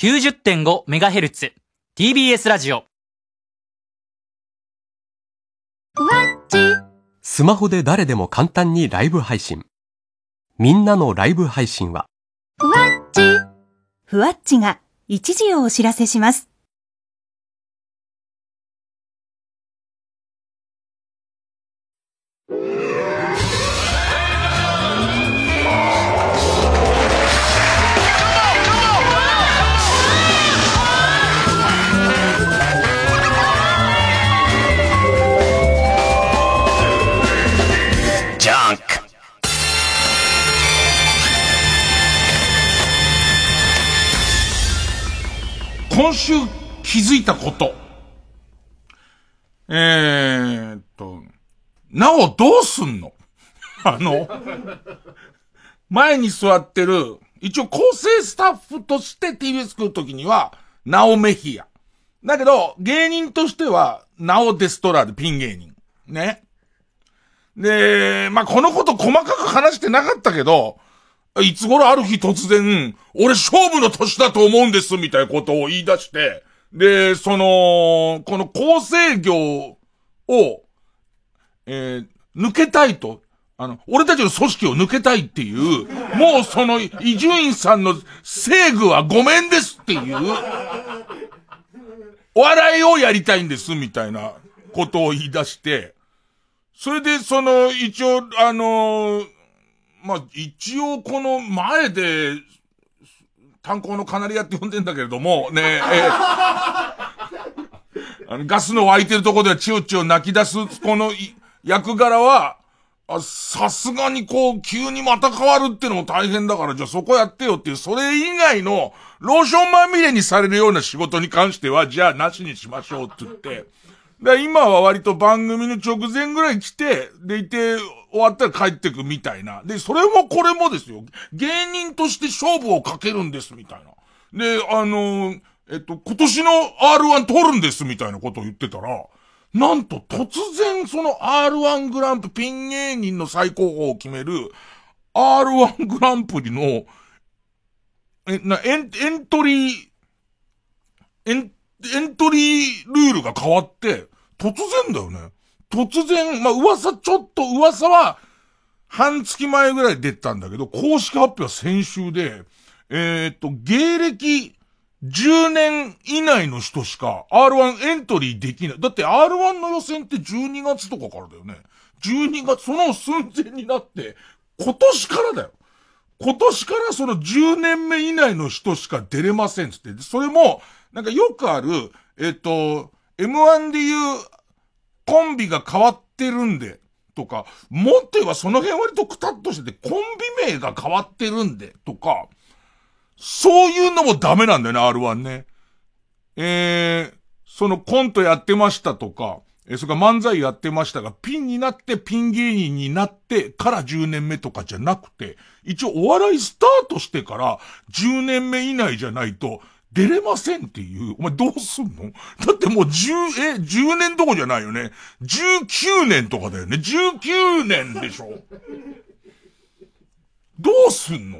90.5MHz TBS ラジオ。スマホで誰でも簡単にライブ配信。みんなのライブ配信は、ふわっちが一時をお知らせします。今週気づいたこと。えーっと、なおどうすんの？あの、前に座ってる、一応構成スタッフとして TBS 来るときには、ナオメヒア。だけど、芸人としては、ナオデストラでピン芸人。ね。で、まあ、このこと細かく話してなかったけど、いつ頃ある日突然、俺勝負の年だと思うんです、みたいなことを言い出して、で、その、この構成業を、えー抜けたいと、あの、俺たちの組織を抜けたいっていう、もうその、伊集院さんの正具はごめんですっていう、お笑いをやりたいんです、みたいなことを言い出して、それで、その、一応、あのまあ、一応この前で、炭鉱のカナリアって呼んでんだけれども、ねえ、え。あのガスの湧いてるところではチヨチヨ泣き出す、このい役柄は、あさすがにこう、急にまた変わるってのも大変だから、じゃあそこやってよっていう、それ以外の、ローションまみれにされるような仕事に関しては、じゃあなしにしましょうって言って、で、今は割と番組の直前ぐらい来て、でいて、終わったら帰ってくみたいな。で、それもこれもですよ。芸人として勝負をかけるんです、みたいな。で、あのーえっと、今年の R1 取るんです、みたいなことを言ってたら、なんと突然その R1 グランプ、ピン芸人の最高峰を決める R1 グランプリの、え、な、エン、エントリー、エン、エントリールールが変わって、突然だよね。突然、まあ、噂、ちょっと噂は、半月前ぐらい出たんだけど、公式発表は先週で、えーっと、芸歴10年以内の人しか R1 エントリーできない。だって R1 の予選って12月とかからだよね。12月、その寸前になって、今年からだよ。今年からその10年目以内の人しか出れませんつって。それも、なんかよくある、えっ、と、M1 で言う、コンビが変わってるんで、とか、もっと言えばその辺割とクタッとしてて、コンビ名が変わってるんで、とか、そういうのもダメなんだよね、R1 ね。えー、そのコントやってましたとか、えそれから漫才やってましたが、ピンになってピン芸人になってから10年目とかじゃなくて、一応お笑いスタートしてから10年目以内じゃないと出れませんっていう。お前どうすんの？だってもう10、え、10年どこじゃないよね。19年とかだよね。19年でしょどうすんの？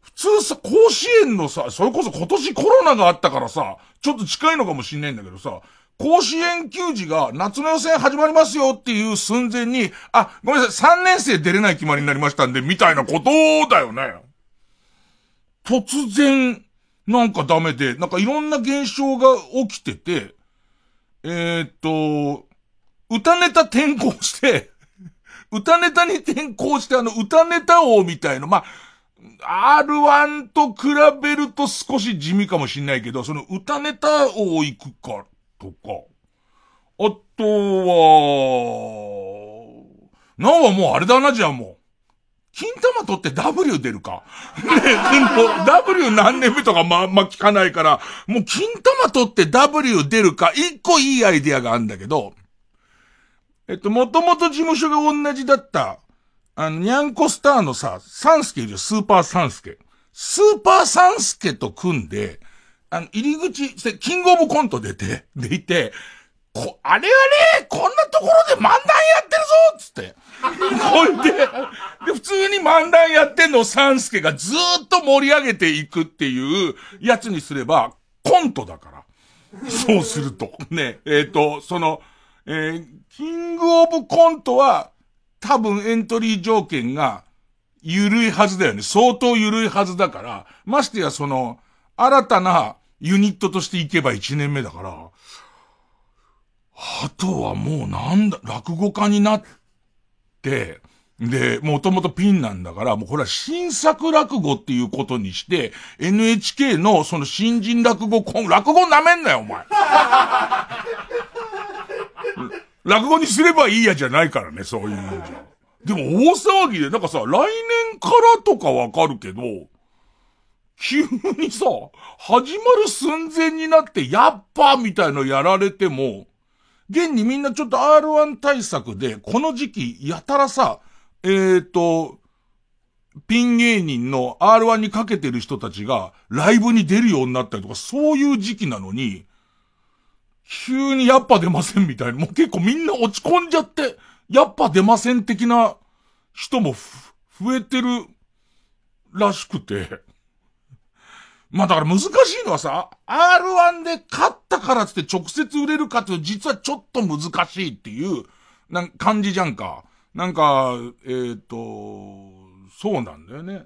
普通さ、甲子園のさ、それこそ今年コロナがあったからさ、ちょっと近いのかもしんないんだけどさ、甲子園球児が夏の予選始まりますよっていう寸前に、あ、ごめんなさい、3年生出れない決まりになりましたんで、みたいなことだよね。突然、なんかダメで、なんかいろんな現象が起きてて、えーっと、歌ネタ転校して、歌ネタに転校してあの歌ネタ王みたいな、まあ、R1 と比べると少し地味かもしんないけど、その歌ネタ王行くか、とか。あとは、なおはもうあれだな、じゃあもう。金玉取って W 出るか。ね、もう W 何年目とかまあんま聞かないから、もう金玉取って W 出るか、一個いいアイディアがあるんだけど、えっと、もともと事務所が同じだった、あの、ニャンコスターのさ、サンスケいる、スーパーサンスケ。スーパーサンスケと組んで、あの、入り口、キングオブコント出て、でいて、こ、あれあれこんなところで漫談やってるぞつって。ほいで、で、普通に漫談やってんのをサンスケがずっと盛り上げていくっていうやつにすれば、コントだから。そうすると。ね、えっ、と、その、えーキングオブコントは、多分エントリー条件が、ゆるいはずだよね。相当ゆるいはずだから、ましてやその、新たなユニットとしていけば1年目だから、あとはもうなんだ、落語家になって、で、もともとピンなんだから、もうこれは新作落語っていうことにして、NHK のその新人落語コン、落語舐めんなよ、お前。落語にすればいいやじゃないからね、そういうもんじゃ。でも大騒ぎで、なんかさ、来年からとかわかるけど、急にさ、始まる寸前になって、やっぱみたいのやられても、現にみんなちょっと R1 対策で、この時期、やたらさ、えーと、ピン芸人の R1 にかけてる人たちが、ライブに出るようになったりとか、そういう時期なのに、急にやっぱ出ませんみたいな、もう結構みんな落ち込んじゃって、やっぱ出ません的な人も増えてるらしくて。まあだから難しいのはさ、R1 で勝ったからつって直接売れるかって実はちょっと難しいっていう、なん感じじゃんか。なんか、えっ、と、そうなんだよね。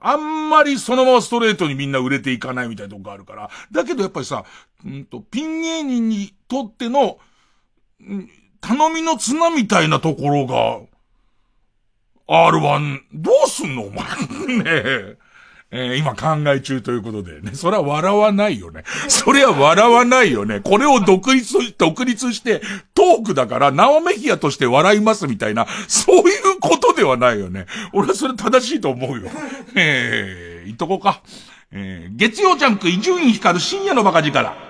あんまりそのままストレートにみんな売れていかないみたいなとこがあるから。だけどやっぱりさ、うんと、ピン芸人にとっての、頼みの綱みたいなところが、R1、どうすんの？お前。ねえ。えー今考え中ということでね。それは笑わないよね。それは笑わないよね。これを独立、独立して、トークだから、ナオメヒアとして笑いますみたいな、そういうことではないよね。俺はそれ正しいと思うよ。えー、言っとこうか。えー、月曜ジャンク伊集院光る深夜のバカ力。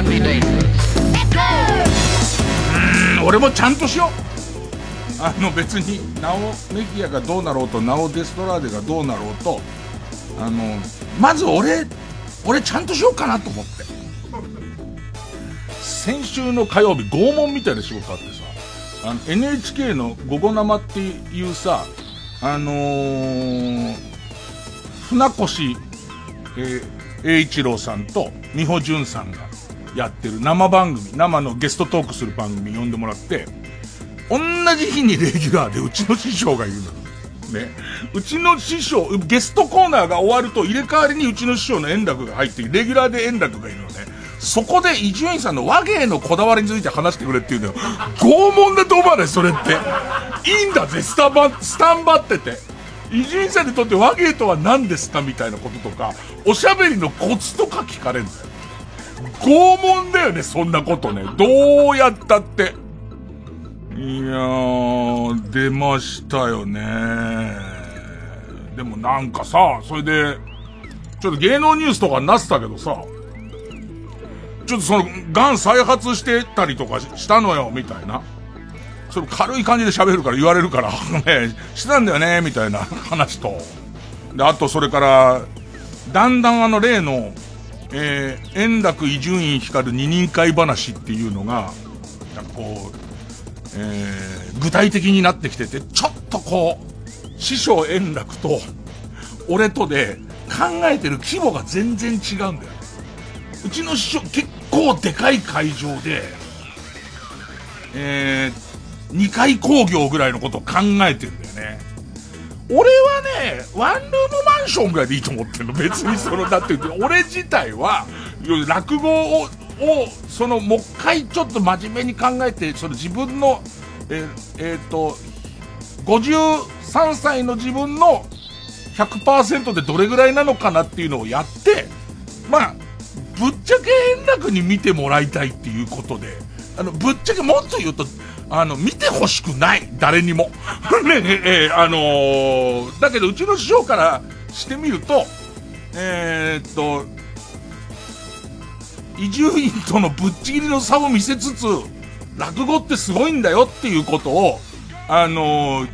うん俺もちゃんとしよう。あの別にナオメキアがどうなろうとナオデストラーデがどうなろうとあのまず俺俺ちゃんとしようかなと思って。先週の火曜日拷問みたいな仕事あってさあの NHK の「午後生」っていうさあのー、船越、えー栄一郎さんと美穂淳さんがやってる生番組、生のゲストトークする番組呼んでもらって、同じ日にレギュラーでうちの師匠がいるの。ね。うちの師匠、ゲストコーナーが終わると入れ替わりにうちの師匠の円楽が入って、レギュラーで円楽がいるのね。そこで伊集院さんの和芸のこだわりについて話してくれって言うんだよ。拷問だと思わないそれって。いいんだぜ、スタバ、スタンバってて。伊集院さんにとって和芸とは何ですかみたいなこととか、おしゃべりのコツとか聞かれるんだよ。拷問だよね、そんなことね。どうやったって。いやー、出ましたよね。でもなんかさ、それで、ちょっと芸能ニュースとかになってたけどさ、ちょっとその、癌再発してたりとかしたのよ、みたいな。それ軽い感じで喋るから言われるから、ね、してたんだよね、みたいな話と。で、あとそれから、だんだんあの例の、えー、円楽伊集院光二人会話っていうのが、なんかこう、えー、具体的になってきてて、ちょっとこう、師匠円楽と、俺とで考えてる規模が全然違うんだよ。うちの師匠結構でかい会場で、えー、二階工業ぐらいのことを考えてんだよね。俺はね、ワンルームマンションぐらいでいいと思ってんの。別にその、だって、俺自体は、落語を、を、その、もう一回ちょっと真面目に考えて、その自分の、えーえーと、53歳の自分の100%でどれぐらいなのかなっていうのをやって、まあ、ぶっちゃけ円楽に見てもらいたいっていうことで、あの、ぶっちゃけもっと言うと、あの、見てほしくない。誰にも。ねえ、ーあのーだけど、うちの師匠からしてみると、えーっと、伊集院とのぶっちぎりの差を見せつつ、落語ってすごいんだよっていうことを、あのー、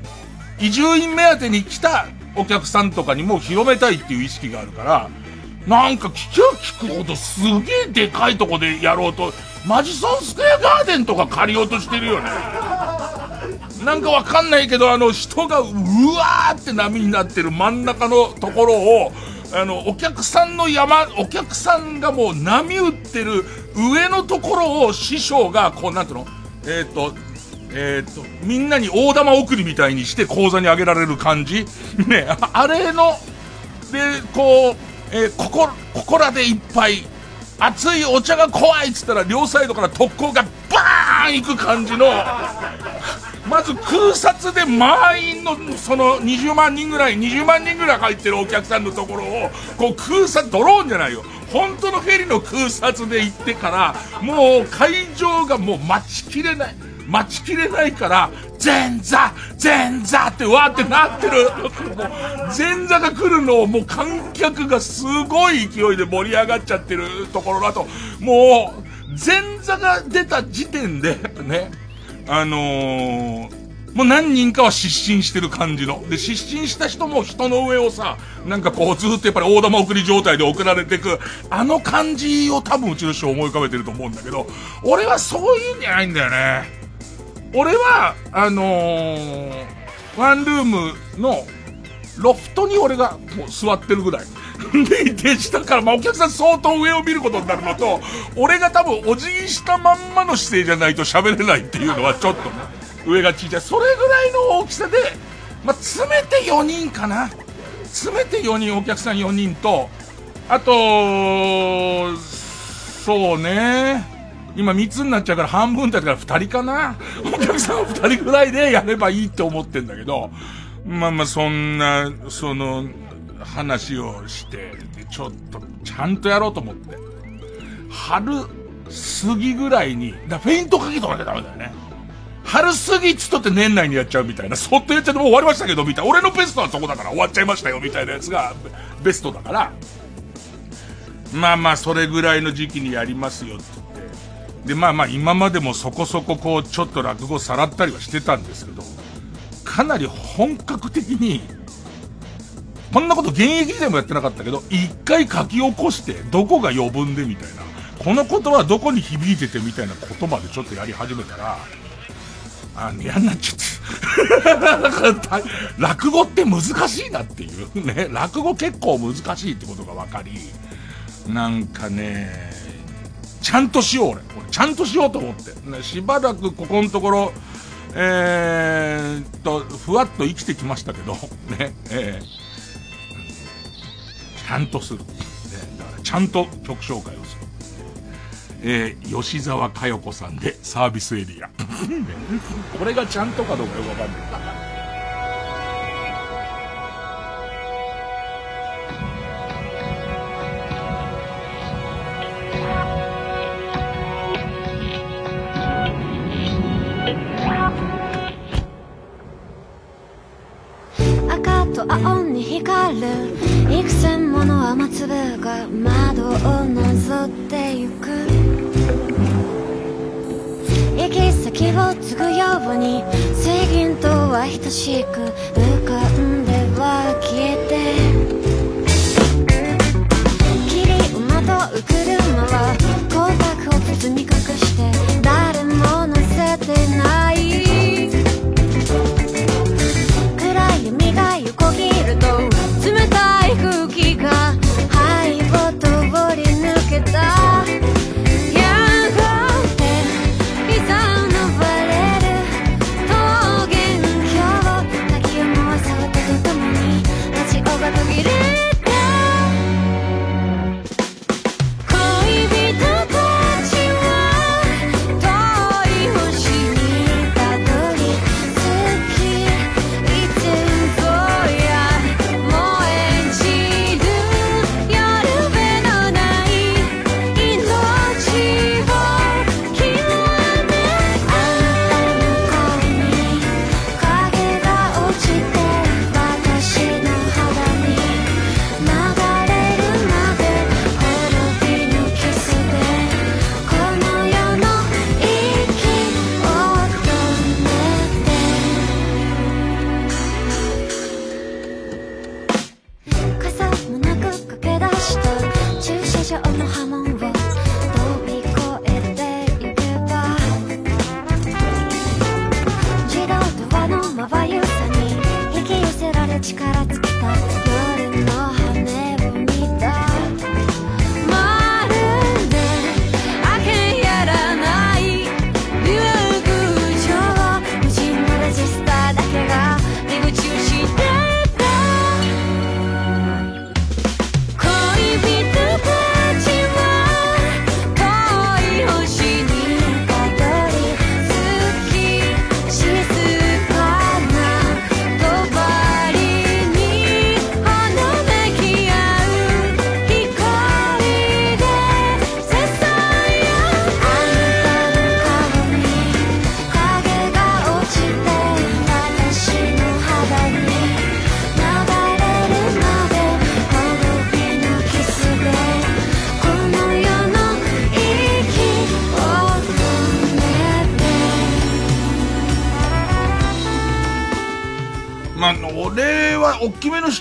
移住院目当てに来たお客さんとかにも広めたいっていう意識があるから、なんか聞きゃ聞くほどすげえでかいとこでやろうと、マジソンスクエアガーデンとか借りようとしてるよね。なんかわかんないけど、あの人がうわーって波になってる真ん中のところを、あの、お客さんの山、お客さんがもう波打ってる上のところを師匠が、こう、なんていうの？えっ、ー、と、えっ、ー、と、みんなに大玉送りみたいにして講座にあげられる感じ？ね、あれの、で、こう、えー、ここ、ここらで一杯、熱いお茶が怖いっつったら両サイドから特攻がバーン行く感じの、まず空撮で満員のその20万人ぐらい20万人ぐらい入ってるお客さんのところをこう空撮ドローンじゃないよ。本当のフェリーの空撮で行ってからもう会場がもう待ちきれない。待ちきれないから前座前座ってわーってなってる前座が来るのをもう観客がすごい勢いで盛り上がっちゃってるところだともう前座が出た時点でねあのー、もう何人かは失神してる感じの。で、失神した人も人の上をさ、なんかこうずっとやっぱり大玉送り状態で送られてく、あの感じを多分うちの人思い浮かべてると思うんだけど、俺はそういうんじゃないんだよね。俺は、あのー、ワンルームのロフトに俺がもう座ってるぐらい。でいて、下から、まあ、お客さん相当上を見ることになるのと、俺が多分お辞儀したまんまの姿勢じゃないと喋れないっていうのはちょっとね、上が小さい。それぐらいの大きさで、まあ、詰めて4人かな。詰めて4人、お客さん4人と、あと、そうね。今3つになっちゃうから半分だから2人かな？お客さん2人ぐらいでやればいいって思ってんだけど、まあまあそんな、その、話をして、ちょっと、ちゃんとやろうと思って。春過ぎぐらいに、だフェイントかけとかなきゃダメだよね。春過ぎっつっとって年内にやっちゃうみたいな、そっとやっちゃってもう終わりましたけど、みたいな。俺のベストはそこだから終わっちゃいましたよ、みたいなやつがベストだから、まあまあ、それぐらいの時期にやりますよ、って。で、まあまあ、今までもそこそここう、ちょっと落語さらったりはしてたんですけど、かなり本格的に、こんなこと現役時代もやってなかったけど、一回書き起こして、どこが余分でみたいな。この言葉はどこに響いててみたいな言葉でちょっとやり始めたら、あ、嫌になっちゃって。落語って難しいなっていうね。落語結構難しいってことが分かり、なんかね、ちゃんとしよう俺。俺ちゃんとしようと思って。しばらくここのところ、えー、と、ふわっと生きてきましたけど、ね、えーちゃんとする。ね、だからちゃんと曲紹介をする。えー、吉沢佳代子さんでサービスエリア。これがちゃんとかどうかよくわかんない。青に光る。幾千もの雨粒が窓を覗ってゆく。行き先を継ぐように水銀とは等しく浮かんでは消えて。霧をまとう車は光沢を包み隠して誰も乗せてない。横切ると冷たい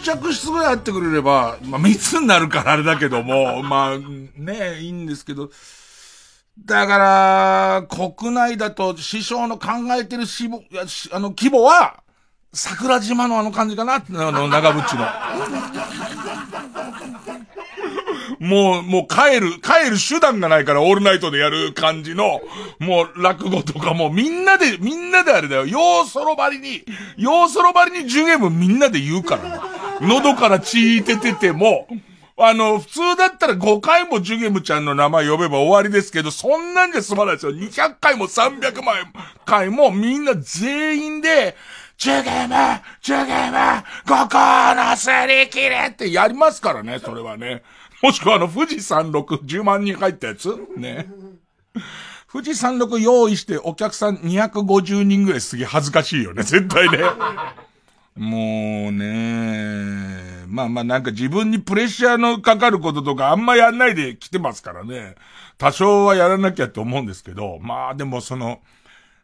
着室ぐらいあってくれれば、まあ密になるからあれだけども、まあね、いいんですけど、だから、国内だと師匠の考えてるしぼ、あの規模は、桜島のあの感じかなあの、長渕の。もう、もう帰る、帰る手段がないから、オールナイトでやる感じの、もう落語とかもみんなで、みんなであれだよ。要ソロばりに、要ソロばりに10ゲームみんなで言うからね。喉から血出てても、あの、普通だったら5回もジュゲムちゃんの名前呼べば終わりですけど、そんなんじゃ済まないですよ。200回も300万回もみんな全員で、ジュゲムジュゲムここのすり切れってやりますからね、それはね。もしくはあの、富士山6、10万人入ったやつ？ね。富士山6用意してお客さん250人ぐらいすげえ恥ずかしいよね、絶対ね。もうね、まあまあなんか自分にプレッシャーのかかることとかあんまやんないで来てますからね。多少はやらなきゃって思うんですけど、まあでもその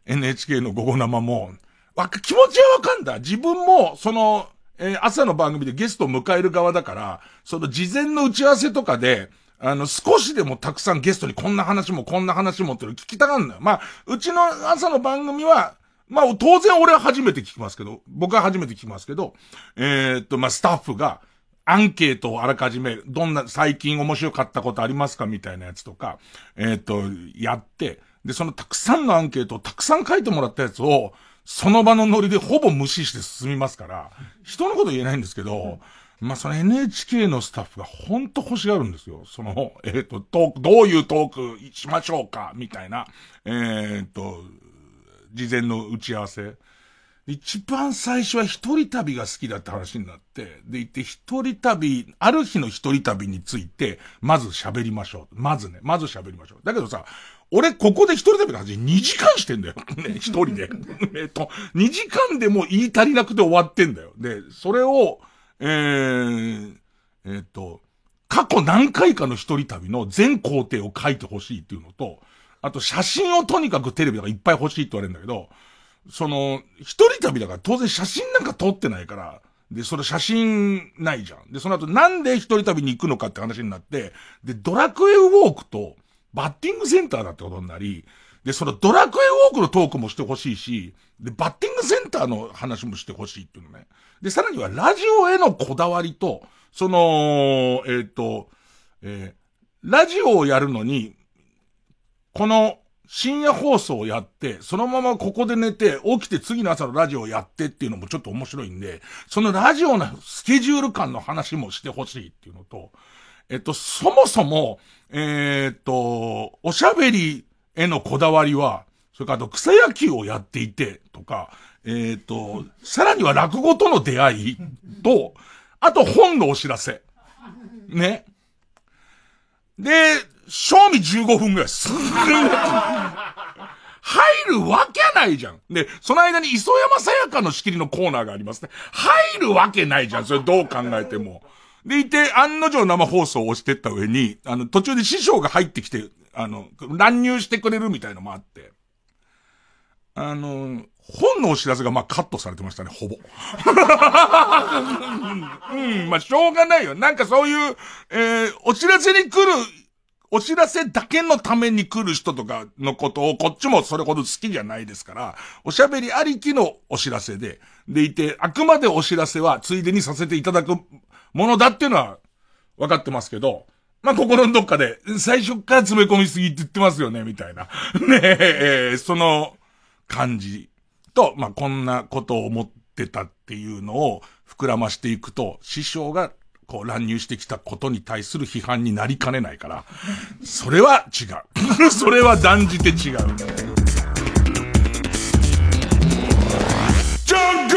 NHK の午後生も、わ、気持ちはわかんだ。自分もその、えー朝の番組でゲストを迎える側だから、その事前の打ち合わせとかで、あの、少しでもたくさんゲストにこんな話もこんな話もっての聞きたがるんだよ。まあ、うちの朝の番組は、まあ、当然俺は初めて聞きますけど、僕は初めて聞きますけど、えーっと、まあ、スタッフが、アンケートをあらかじめ、どんな、最近面白かったことありますかみたいなやつとか、えーっと、やって、で、そのたくさんのアンケートをたくさん書いてもらったやつを、その場のノリでほぼ無視して進みますから、人のこと言えないんですけど、まあ、その NHK のスタッフが本当欲しがるんですよ。その、えっ、と、トーク、どういうトークしましょうかみたいな、えっ、と、事前の打ち合わせ。一番最初は一人旅が好きだって話になって、で、言って一人旅、ある日の一人旅について、まず喋りましょう。まずね、まず喋りましょう。だけどさ、俺ここで一人旅の話2時間してんだよ。ね、一人で。えっと、2時間でも言い足りなくて終わってんだよ。で、それを、えー、えっと、過去何回かの一人旅の全工程を書いてほしいっていうのと、あと写真をとにかくテレビとかいっぱい欲しいって言われるんだけど、その、一人旅だから当然写真なんか撮ってないから、で、それ写真ないじゃん。で、その後なんで一人旅に行くのかって話になって、で、ドラクエウォークとバッティングセンターだってことになり、で、そのドラクエウォークのトークもしてほしいし、で、バッティングセンターの話もしてほしいっていうのね。で、さらにはラジオへのこだわりと、その、えっ、と、えーラジオをやるのに、この深夜放送をやって、そのままここで寝て、起きて次の朝のラジオをやってっていうのもちょっと面白いんで、そのラジオのスケジュール感の話もしてほしいっていうのと、えっと、そもそも、えーっと、おしゃべりへのこだわりは、それからあと草野球をやっていて、とか、えーっと、さらには落語との出会いと、あと本のお知らせ。ね。で、賞味15分ぐらい。すんごい入るわけないじゃん。で、その間に磯山さやかの仕切りのコーナーがありますね。入るわけないじゃん。それどう考えても。でいて、案の定生放送をしてった上に、あの、途中で師匠が入ってきて、あの、乱入してくれるみたいのもあって。あの、本のお知らせがまあカットされてましたね、ほぼ。うん、まあしょうがないよ。なんかそういう、えー、お知らせに来る、お知らせだけのために来る人とかのことをこっちもそれほど好きじゃないですから、おしゃべりありきのお知らせで、でいて、あくまでお知らせはついでにさせていただくものだっていうのは分かってますけど、まあ、心のどっかで、最初から詰め込みすぎって言ってますよね、みたいな。ねえ、その感じと、まあ、こんなことを思ってたっていうのを膨らましていくと、師匠がこう乱入してきたことに対する批判になりかねないから、それは違う。それは断じて違う。ジャンク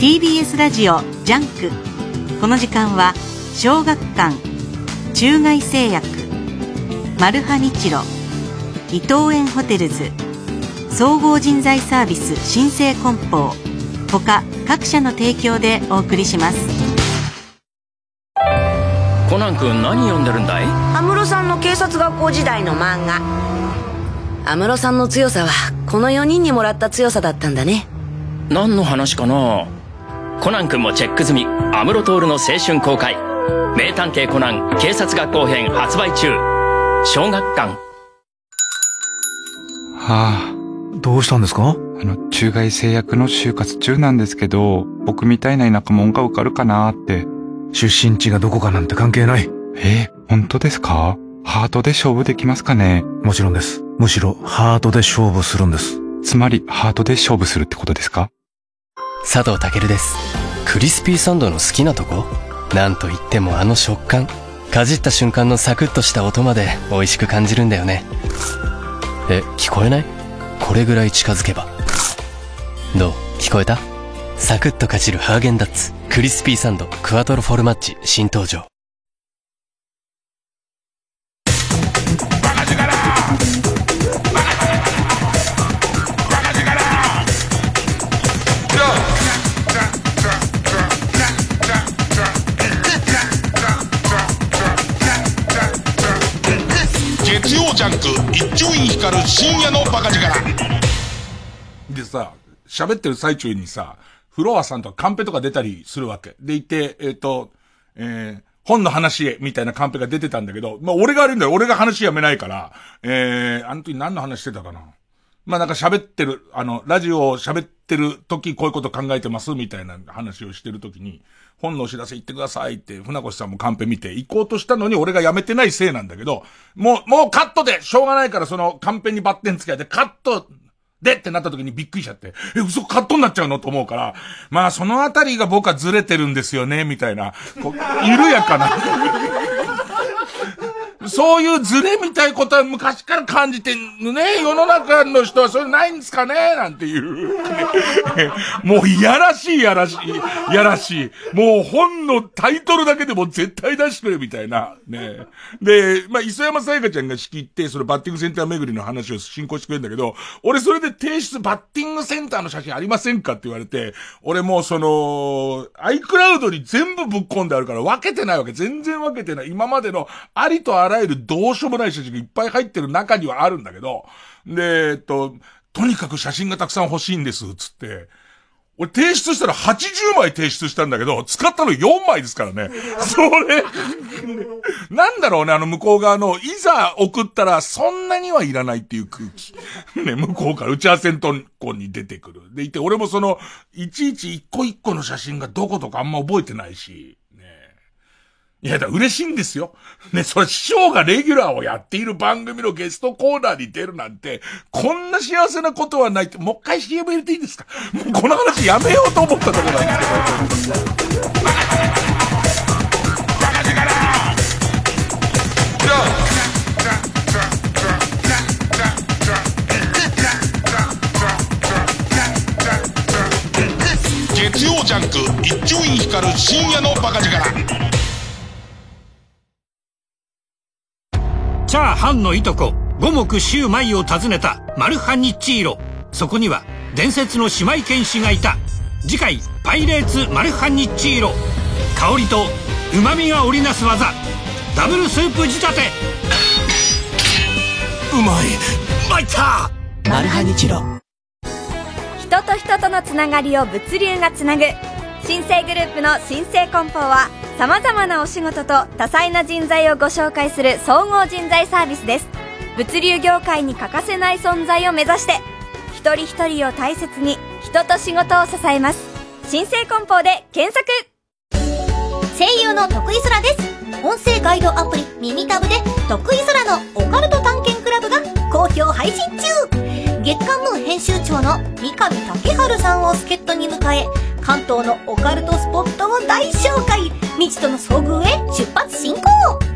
TBS ラジオジャンクこの時間は小学館中外製薬マルハニチロ伊藤園ホテルズ総合人材サービス新生梱包他各社の提供でお送りします。コナン君何読んでるんだい？安室さんの警察学校時代の漫画。安室さんの強さはこの4人にもらった強さだったんだね。何の話かな？コナン君もチェック済み。安室徹の青春公開名探偵コナン警察学校編発売中小学館はあ、どうしたんですか？あの、中外製薬の就活中なんですけど、僕みたいな田舎者が受かるかなって。出身地がどこかなんて関係ない。えー、本当ですか？ハートで勝負できますかね？もちろんです。むしろハートで勝負するんです。つまり、ハートで勝負するってことですか？佐藤健です。クリスピーサンドの好きなとこ？なんといってもあの食感。かじった瞬間のサクッとした音まで美味しく感じるんだよね。え、聞こえない？これぐらい近づけば。どう？聞こえた？サクッとかじるハーゲンダッツ。クリスピーサンドクワトロフォルマッチ新登場。伊集院光る深夜のバカ力でさ、喋ってる最中にさ、フロアさんとかカンペとか出たりするわけ。でいて、えっ、と、えー、本の話へ、みたいなカンペが出てたんだけど、まあ、俺が悪いんだよ。俺が話やめないから、えー、あの時何の話してたかな？まあ、なんか喋ってる、あの、ラジオを喋ってる時こういうこと考えてます、みたいな話をしてる時に、本のお知らせ行ってくださいって、船越さんもカンペ見て行こうとしたのに俺がやめてないせいなんだけど、もう、もうカットでしょうがないからそのカンペにバッテンつけてカットでってなった時にびっくりしちゃって、え、嘘カットになっちゃうの？と思うから、まあそのあたりが僕はずれてるんですよね、みたいな、こう、緩やかな。そういうズレみたいことは昔から感じてるね。世の中の人はそれないんですかね？なんていう。もういやらしいやらしい、やらしい。もう本のタイトルだけでも絶対出してくれみたいな。ね。で、まあ、磯山さやかちゃんが仕切って、そのバッティングセンター巡りの話を進行してくれるんだけど、俺それで提出バッティングセンターの写真ありませんかって言われて、俺もうその、iCloud に全部ぶっ込んであるから分けてないわけ。全然分けてない。今までのありとあらゆるどうしようもない写真がいっぱい入ってる中にはあるんだけど、で、えっと、とにかく写真がたくさん欲しいんです、つって。俺提出したら80枚提出したんだけど、使ったの4枚ですからね。それ、なんだろうね、あの向こう側の、いざ送ったらそんなにはいらないっていう空気。ね、向こうから打ち合わせのとこに出てくる。でいて、俺もその、いちいち一個一個の写真がどことかあんま覚えてないし。いや、だ嬉しいんですよ。ね、それ師匠がレギュラーをやっている番組のゲストコーナーに出るなんて、こんな幸せなことはないって、もう一回 CM 入れていいですか？もうこの話やめようと思ったところなんですけど。月曜ジャンク一丁院光る深夜のバカ力チャーハンのいとこ五目シューマイを訪ねたマルハニッチーロ。そこには伝説の姉妹剣士がいた。次回「パイレーツマルハニッチーロ」香りと旨味が織りなす技。ダブルスープ仕立て。うまい。参った！マルハニチロ。人と人とのつながりを物流がつなぐ新生グループの新生梱包はさまざまなお仕事と多彩な人材をご紹介する総合人材サービスです。物流業界に欠かせない存在を目指して一人一人を大切に人と仕事を支えます。新生梱包で検索。声優の徳井空です。音声ガイドアプリ耳タブで得意空のオカルト探検クラブが好評配信中。月刊ムー編集長の三上竹春さんを助っ人に迎え関東のオカルトスポットを大紹介。未知との遭遇へ出発進行。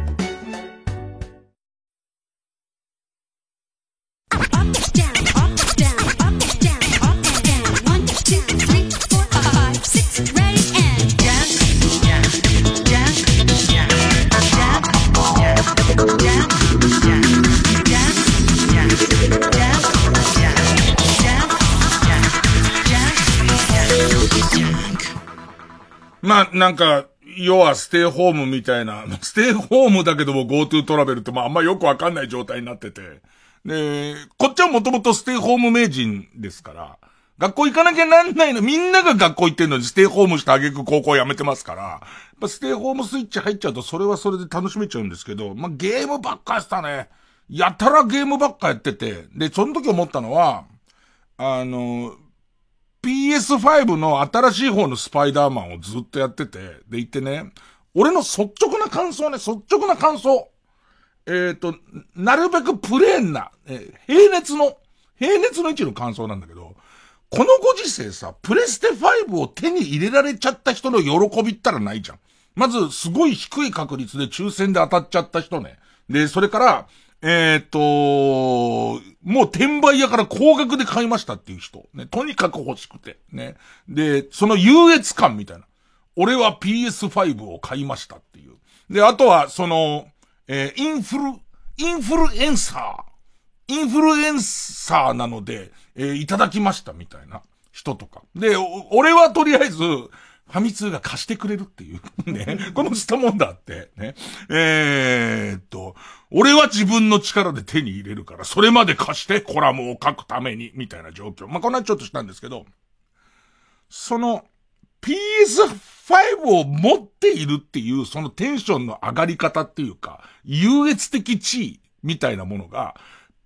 なんか、要はステイホームみたいな、ステイホームだけども GoTo トラベルってまああんまよくわかんない状態になってて。で、こっちはもともとステイホーム名人ですから、学校行かなきゃなんないの、みんなが学校行ってんのにステイホームしてあげく高校辞めてますから、やっぱステイホームスイッチ入っちゃうとそれはそれで楽しめちゃうんですけど、まあゲームばっかやってたね。やたらゲームばっかやってて、で、その時思ったのは、あの、PS5 の新しい方のスパイダーマンをずっとやってて、で言ってね、俺の率直な感想ね、率直な感想。えっ、ー、と、なるべくプレーンな、えー、平熱の、平熱の位置の感想なんだけど、このご時世さ、プレステ5を手に入れられちゃった人の喜びったらないじゃん。まず、すごい低い確率で抽選で当たっちゃった人ね。で、それから、えっ、ー、と、もう転売屋から高額で買いましたっていう人。ね、とにかく欲しくて。ね。で、その優越感みたいな。俺は PS5 を買いましたっていう。で、あとは、その、えー、インフル、インフルエンサー。インフルエンサーなので、えー、いただきましたみたいな人とか。で、俺はとりあえず、ファミ通が貸してくれるっていう。ね。このしたもんだって。ね。えー、っと、俺は自分の力で手に入れるから、それまで貸してコラムを書くために、みたいな状況。まあ、こんなちょっとしたんですけど、その、PS5 を持っているっていう、そのテンションの上がり方っていうか、優越的地位みたいなものが、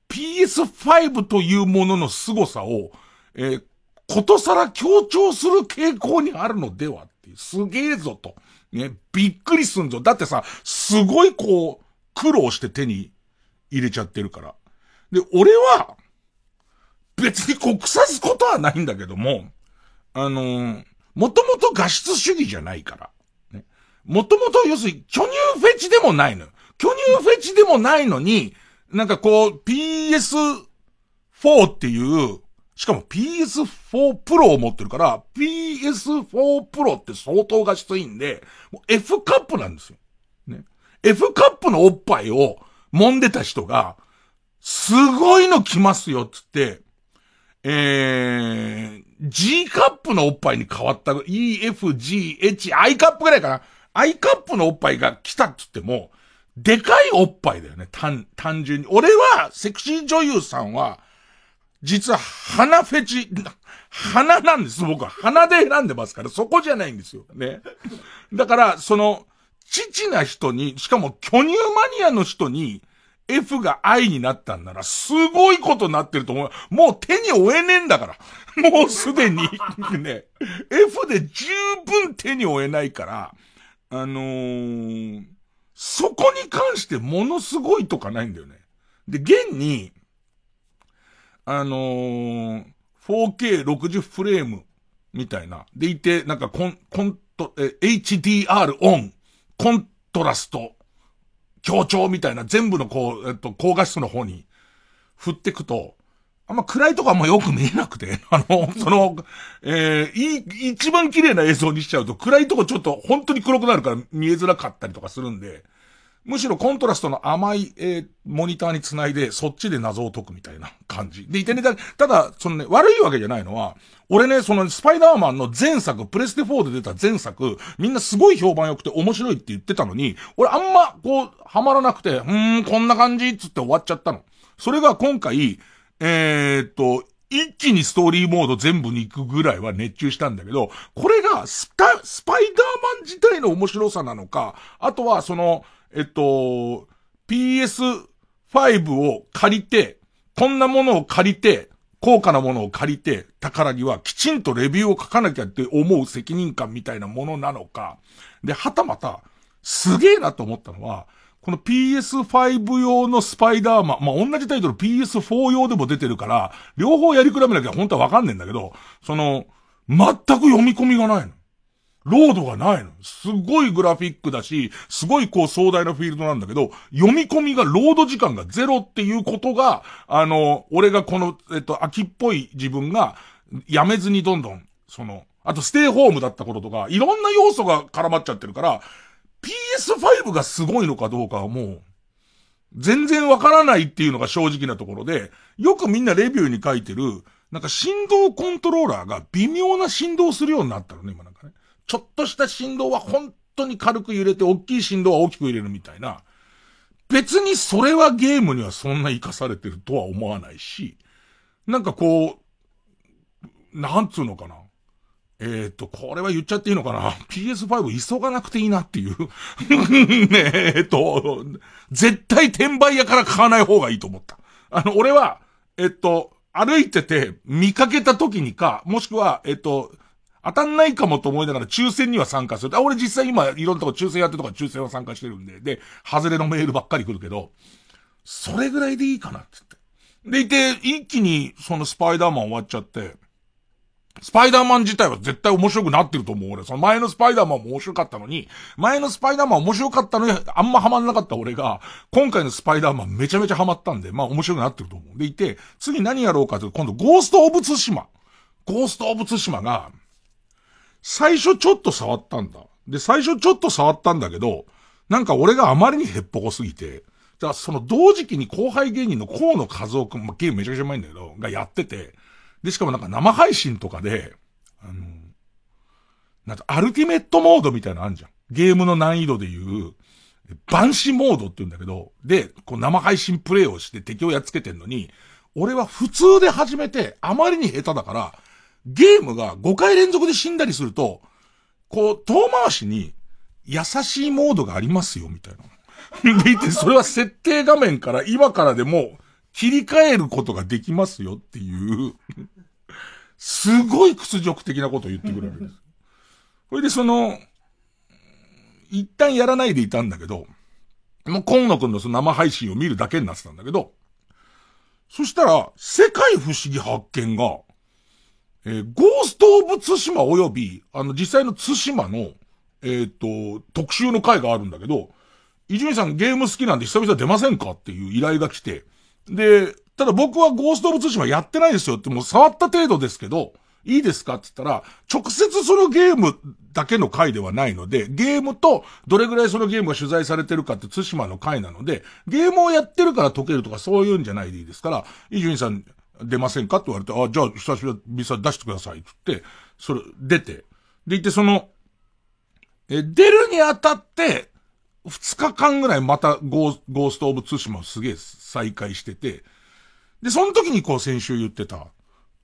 PS5 というものの凄さを、えー、ことさら強調する傾向にあるのではって、すげえぞと。ね、びっくりすんぞ。だってさ、すごいこう、苦労して手に入れちゃってるから。で、俺は、別にこう腐すことはないんだけども、あのー、もともと画質主義じゃないから。ね。もともと要するに巨乳フェチでもないのよ。巨乳フェチでもないのに、なんかこう PS4 っていう、しかも PS4 Pro を持ってるから、PS4 Pro って相当画質いいんで、F カップなんですよ。ね。F カップのおっぱいを揉んでた人が、すごいの来ますよ、つって、えー、G カップのおっぱいに変わった、E, F, G, H, I カップぐらいかな。I カップのおっぱいが来たっつっても、でかいおっぱいだよね、単、単純に。俺は、セクシー女優さんは、実は鼻フェチ、鼻なんです、僕は。鼻で選んでますから、そこじゃないんですよ。ね。だから、その、父な人に、しかも巨乳マニアの人に、F が I になったんなら、すごいことになってると思う。もう手に負えねえんだから。もうすでに。ね。F で十分手に負えないから、あのー、そこに関してものすごいとかないんだよね。で、現に、あのー、4K60 フレームみたいな。でいて、なんかコン、コント、え、HDR オン、コントラスト、強調みたいな全部のこう、えっと、高画質の方に。振ってくと、あんま暗いとこあんまよく見えなくて、あの、その、えー、い、一番綺麗な映像にしちゃうと暗いとこちょっと本当に黒くなるから見えづらかったりとかするんで、むしろコントラストの甘い、えー、モニターにつないで、そっちで謎を解くみたいな感じ。でいてね、ただ、そのね、悪いわけじゃないのは、俺ね、そのスパイダーマンの前作、プレステ4で出た前作、みんなすごい評判良くて面白いって言ってたのに、俺あんま、こう、ハマらなくて、うーん、こんな感じっつって終わっちゃったの。それが今回、えー、っと、一気にストーリーモード全部に行くぐらいは熱中したんだけど、これがスパ、スパイダーマン自体の面白さなのか、あとはその、えっと、PS5 を借りて、こんなものを借りて、高価なものを借りて、宝にはきちんとレビューを書かなきゃって思う責任感みたいなものなのか。で、はたまた、すげえなと思ったのは、この PS5 用のスパイダーマン、まあ、同じタイトル PS4 用でも出てるから、両方やり比べなきゃ本当はわかんねえんだけど、その、全く読み込みがないの。ロードがないの。すごいグラフィックだし、すごいこう壮大なフィールドなんだけど、読み込みが、ロード時間がゼロっていうことが、あの、俺がこの、えっと、秋っぽい自分が、やめずにどんどん、その、あとステイホームだった頃とか、いろんな要素が絡まっちゃってるから、PS5 がすごいのかどうかはもう、全然わからないっていうのが正直なところで、よくみんなレビューに書いてる、なんか振動コントローラーが微妙な振動するようになったのね、今なんかね。ちょっとした振動は本当に軽く揺れて、大きい振動は大きく揺れるみたいな。別にそれはゲームにはそんな活かされてるとは思わないし、なんかこう、なんつうのかな。えっ、ー、と、これは言っちゃっていいのかな ?PS5 急がなくていいなっていうね え、っと、絶対転売屋から買わない方がいいと思った。あの、俺は、えっと、歩いてて見かけた時にか、もしくは、えっと、当たんないかもと思いながら抽選には参加する。あ、俺実際今いろんなとこ抽選やってるとか抽選は参加してるんで、で、外れのメールばっかり来るけど、それぐらいでいいかなってって。でいて、一気にそのスパイダーマン終わっちゃって、スパイダーマン自体は絶対面白くなってると思う俺。その前のスパイダーマンも面白かったのに、前のスパイダーマン面白かったのに、あんまハマんなかった俺が、今回のスパイダーマンめちゃめちゃハマったんで、まあ面白くなってると思う。でいて、次何やろうかというと、今度ゴースト・オブ・ツシマ。ゴースト・オブ・ツシマが、最初ちょっと触ったんだ。で、最初ちょっと触ったんだけど、なんか俺があまりにへっぽこすぎて、じゃあその同時期に後輩芸人の河野和夫くん、まあ、ゲームめちゃくちゃうまいんだけど、がやってて、で、しかもなんか生配信とかで、あの、なんかアルティメットモードみたいなのあるじゃん。ゲームの難易度でいう、万死モードって言うんだけど、で、こう生配信プレイをして敵をやっつけてんのに、俺は普通で始めて、あまりに下手だから、ゲームが5回連続で死んだりすると、こう、遠回しに、優しいモードがありますよ、みたいな。でいて、それは設定画面から今からでも切り替えることができますよっていうすごい屈辱的なことを言ってくれるわけです。それでその、一旦やらないでいたんだけど、もう河野くんのその生配信を見るだけになってたんだけど、そしたら、世界不思議発見が、えー、ゴースト・オブ・ツシマ及び、あの、実際のツシマの、えっ、ー、と、特集の回があるんだけど、伊集院さんゲーム好きなんで久々出ませんかっていう依頼が来て、で、ただ僕はゴースト・オブ・ツシマやってないですよってもう触った程度ですけど、いいですかって言ったら、直接そのゲームだけの回ではないので、ゲームとどれぐらいそのゲームが取材されてるかってツシマの回なので、ゲームをやってるから解けるとかそういうんじゃないでいいですから、伊集院さん出ませんかって言われて、あ、じゃあ、久しぶりに出してください。って言って、それ、出て。で、言って、その、え、出るにあたって、二日間ぐらいまたゴーゴーストオブツシマをすげえ再開してて、で、その時にこう先週言ってた、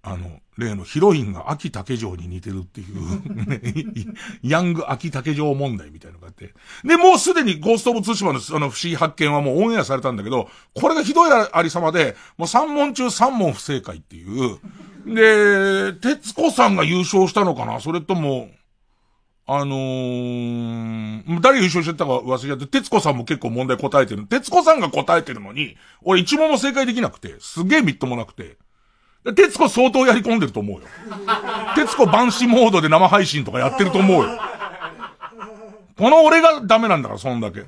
あの、例のヒロインが秋竹城に似てるっていう、ヤング秋竹城問題みたいなのがあって。で、もうすでにゴーストオブツシマのあの不思議発見はもうオンエアされたんだけど、これがひどいありさまで、もう3問中3問不正解っていう。で、徹子さんが優勝したのかな？それとも、あのー、誰優勝してたか忘れちゃって、徹子さんも結構問題答えてる。徹子さんが答えてるのに、俺一問も正解できなくて、すげえみっともなくて。徹子相当やり込んでると思うよ。徹子万死モードで生配信とかやってると思うよ。この俺がダメなんだから、そんだけ。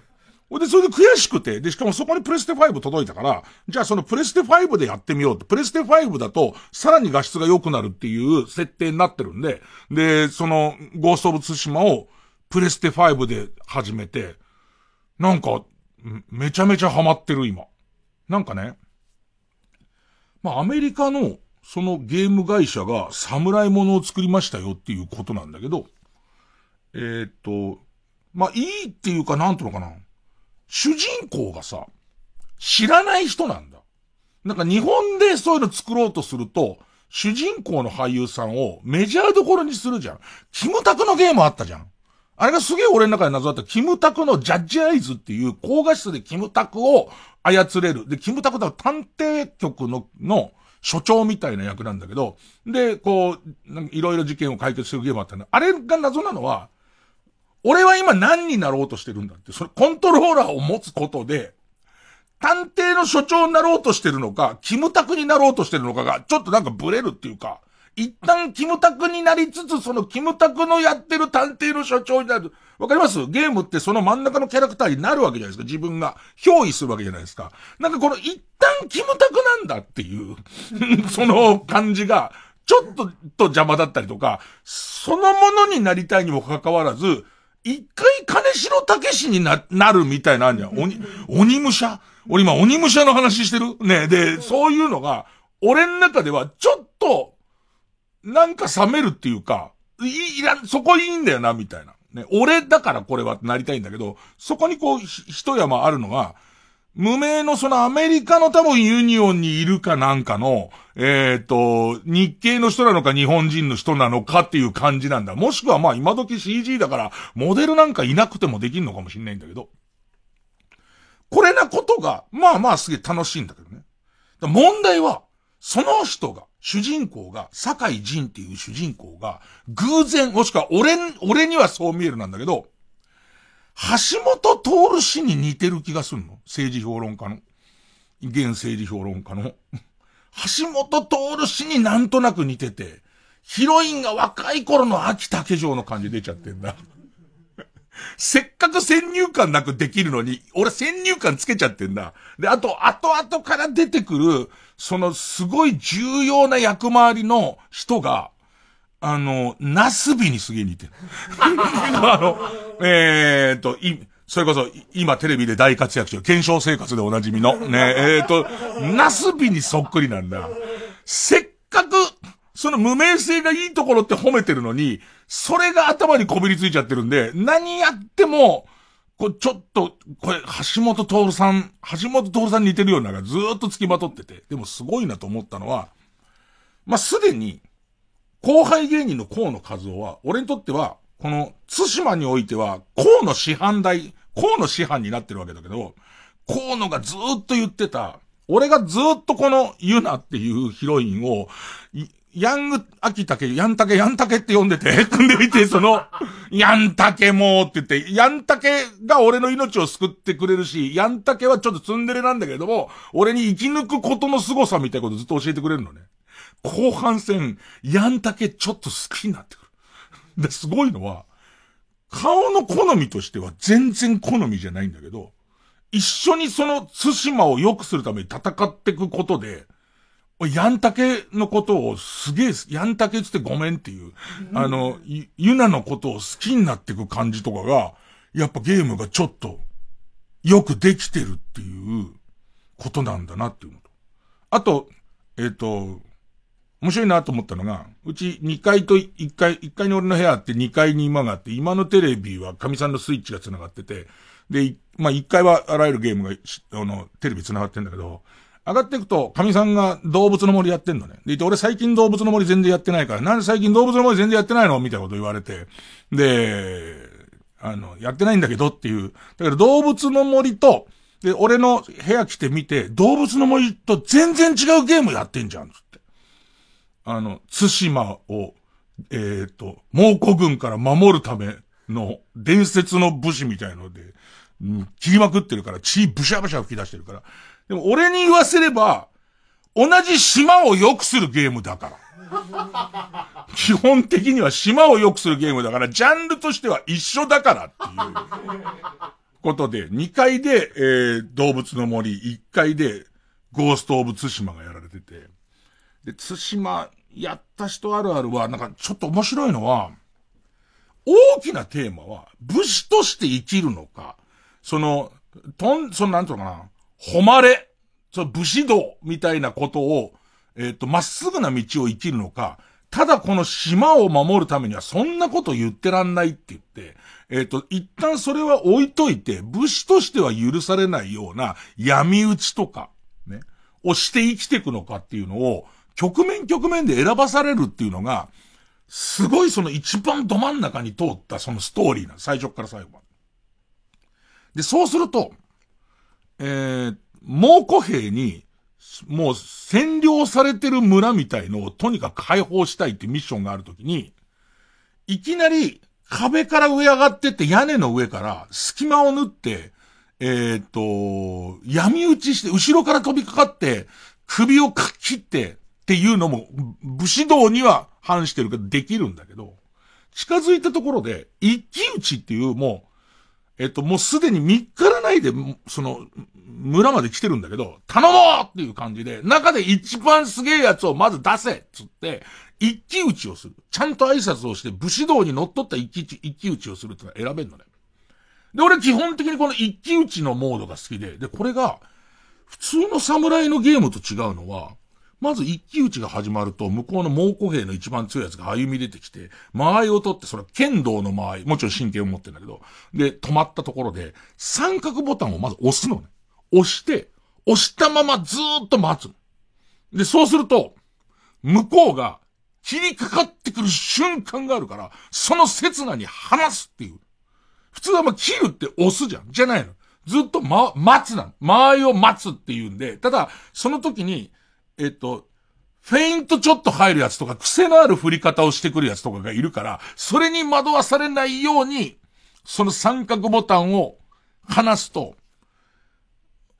で、それで悔しくて、で、しかもそこにプレステ5届いたから、じゃあそのプレステ5でやってみよう。って、プレステ5だと、さらに画質が良くなるっていう設定になってるんで、で、その、ゴーストオブツシマを、プレステ5で始めて、なんか、めちゃめちゃハマってる今。なんかね、まあ、アメリカの、そのゲーム会社が侍物を作りましたよっていうことなんだけど、えー、っと、まあ、いいっていうか、なんていうのかな。主人公がさ、知らない人なんだ。なんか日本でそういうの作ろうとすると、主人公の俳優さんをメジャーどころにするじゃん。キムタクのゲームあったじゃん。あれがすげえ俺の中で謎だった。キムタクのジャッジアイズっていう高画質でキムタクを操れる。で、キムタクだ探偵局の、の所長みたいな役なんだけど、で、こう、いろいろ事件を解決するゲームあったんだ。あれが謎なのは、俺は今何になろうとしてるんだって、それコントローラーを持つことで、探偵の所長になろうとしてるのか、キムタクになろうとしてるのかが、ちょっとなんかブレるっていうか、一旦キムタクになりつつ、そのキムタクのやってる探偵の所長になる。わかります？ゲームってその真ん中のキャラクターになるわけじゃないですか。自分が憑依するわけじゃないですか。なんかこの一旦キムタクなんだっていう その感じが、ちょっとと邪魔だったりとか、そのものになりたいにもかかわらず、一回金城武士にな、なるみたいなんじゃん。鬼、鬼武者？俺今鬼武者の話してる？ねで、そういうのが、俺の中ではちょっと、なんか冷めるっていうか、い、いら、そこいいんだよな、みたいな。ね、俺だからこれはなりたいんだけど、そこにこう、ひ一山あるのが、無名のそのアメリカの多分ユニオンにいるかなんかの、えっ、ー、と、日系の人なのか日本人の人なのかっていう感じなんだ。もしくはまあ今時 CG だから、モデルなんかいなくてもできるのかもしれないんだけど。これなことが、まあまあすげえ楽しいんだけどね。問題は、その人が、主人公が、坂井仁っていう主人公が、偶然、もしくは俺、俺にはそう見えるなんだけど、橋本徹氏に似てる気がするの？政治評論家の。現政治評論家の。橋本徹氏になんとなく似てて、ヒロインが若い頃の秋竹城の感じ出ちゃってんだ。せっかく先入観なくできるのに、俺先入観つけちゃってんだ。で、あと、後々から出てくる、そのすごい重要な役回りの人が、あの、ナスビにすげえ似てる。あの、えー、っと、い、それこそ、今テレビで大活躍してる、検証生活でおなじみの、ね、えー、っと、ナスビにそっくりなんだ。せっかく、その無名性がいいところって褒めてるのに、それが頭にこびりついちゃってるんで、何やっても、これちょっと、これ、橋本徹さん、橋本徹さん似てるようなのがずっと付きまとってて、でもすごいなと思ったのは、まあ、すでに、後輩芸人の河野和夫は、俺にとっては、この、津島においては、河野師範代、河野師範になってるわけだけど、河野がずっと言ってた、俺がずっとこのユナっていうヒロインを、ヤング、秋竹、ヤンタケ、ヤンタケって呼んでて、組んでみて、その、ヤンタケもって言って、ヤンタケが俺の命を救ってくれるし、ヤンタケはちょっとツンデレなんだけれども、俺に生き抜くことの凄さみたいなことずっと教えてくれるのね。後半戦、ヤンタケちょっと好きになってくる。で、すごいのは、顔の好みとしては全然好みじゃないんだけど、一緒にその津島を良くするために戦っていくことで、ヤンタケのことをすげえ、ヤンタケつってごめんっていう、あの、ユナのことを好きになっていく感じとかが、やっぱゲームがちょっと、よくできてるっていうことなんだなっていうのと。あと、えっ、ー、と、面白いなと思ったのが、うち2階と1階、1階に俺の部屋あって2階に今があって、今のテレビは神さんのスイッチが繋がってて、で、まあ、1階はあらゆるゲームが、あの、テレビ繋がってんだけど、上がっていくと、神さんが動物の森やってんのね。で、俺最近動物の森全然やってないから、なんで最近動物の森全然やってないの？みたいなこと言われて。で、あの、やってないんだけどっていう。だから動物の森と、で、俺の部屋来てみて、動物の森と全然違うゲームやってんじゃん、あの、津島を、えっ、ー、と、猛虎軍から守るための伝説の武士みたいので、うん、切りまくってるから、血ブシャブシャ吹き出してるから。でも俺に言わせれば、同じ島を良くするゲームだから。基本的には島を良くするゲームだから、ジャンルとしては一緒だからっていうことで、2階で、えー、動物の森、1階で、ゴースト・オブ・ツシマがやられてて、で、津島やった人あるあるは、なんかちょっと面白いのは、大きなテーマは、武士として生きるのか、その、とん、そのなんていうかな、誉れ、その武士道みたいなことを、えっ、ー、と、まっすぐな道を生きるのか、ただこの島を守るためにはそんなこと言ってらんないって言って、えっ、ー、と、一旦それは置いといて、武士としては許されないような闇討ちとか、ね、をして生きていくのかっていうのを、局面局面で選ばされるっていうのが、すごいその一番ど真ん中に通ったそのストーリーな最初から最後まで。で、そうすると、えー、猛虎兵に、もう占領されてる村みたいのをとにかく解放したいってミッションがあるときに、いきなり壁から上上がってって屋根の上から隙間を縫って、えっ、と、闇打ちして、後ろから飛びかかって、首をかっ切って、っていうのも、武士道には反してるけどできるんだけど、近づいたところで、一騎打ちっていうもう、えっと、もうすでに3日らないで、その、村まで来てるんだけど、頼もうっていう感じで、中で一番すげえやつをまず出せつって、一騎打ちをする。ちゃんと挨拶をして、武士道に乗っ取った一騎一騎打ちをするってのは選べんのね。で、俺基本的にこの一騎打ちのモードが好きで、で、これが、普通の侍のゲームと違うのは、まず一騎打ちが始まると、向こうの猛虎兵の一番強いやつが歩み出てきて、間合いを取って、それは剣道の間合い、もちろん神経を持ってんだけど、で、止まったところで、三角ボタンをまず押すのね。押して、押したままずーっと待つで、そうすると、向こうが切りかかってくる瞬間があるから、その刹那に離すっていう。普通はまあ切るって押すじゃん。じゃないの。ずっとま、待つなの。間合いを待つっていうんで、ただ、その時に、えっと、フェイントちょっと入るやつとか、癖のある振り方をしてくるやつとかがいるから、それに惑わされないように、その三角ボタンを離すと、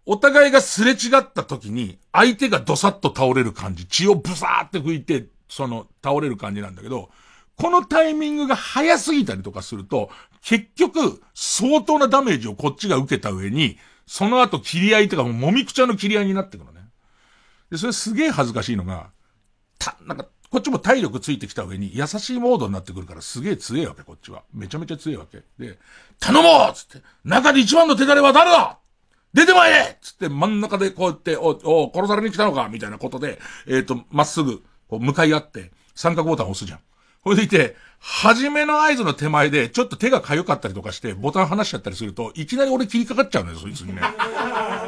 お互いがすれ違った時に、相手がドサッと倒れる感じ、血をブサーって吹いて、その、倒れる感じなんだけど、このタイミングが早すぎたりとかすると、結局、相当なダメージをこっちが受けた上に、その後切り合いとかももみくちゃの切り合いになってくる。で、それすげえ恥ずかしいのが、た、なんか、こっちも体力ついてきた上に優しいモードになってくるからすげえ強えわけ、こっちは。めちゃめちゃ強いわけ。で、頼もうつって、中で一番の手だれは誰だ？出てまいれつって真ん中でこうやって、お、お、殺されに来たのかみたいなことで、えっ、ー、と、まっすぐ、こう、向かい合って、三角ボタンを押すじゃん。ほいでいて、初めの合図の手前で、ちょっと手が痒かったりとかして、ボタン離しちゃったりすると、いきなり俺切りかかっちゃうのよ、そいつにね。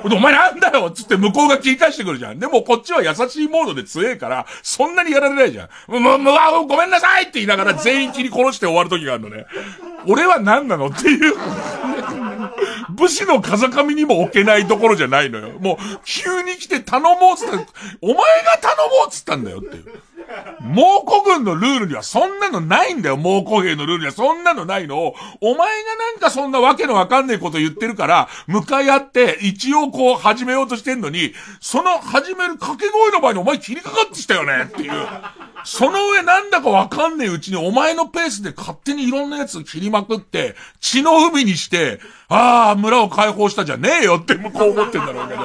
お前なんだよつって向こうが切り返してくるじゃん。でもこっちは優しいモードで強えから、そんなにやられないじゃん。もう、もう、ごめんなさいって言いながら全員切り殺して終わる時があるのね。俺は何なのっていう。武士の風上にも置けないところじゃないのよ。もう、急に来て頼もうっつった、お前が頼もうっつったんだよっていう。猛虎軍のルールにはそんなのないんだよ、猛虎兵のルールにはそんなのないのを、お前がなんかそんなわけのわかんないこと言ってるから、向かい合って、一応こう始めようとしてんのに、その始める掛け声の場合にお前切りかかってきたよねっていう。その上なんだかわかんねえうちにお前のペースで勝手にいろんなやつ切りまくって、血の海にして、ああ、村を解放したじゃねえよって向こう思ってんだろうけど。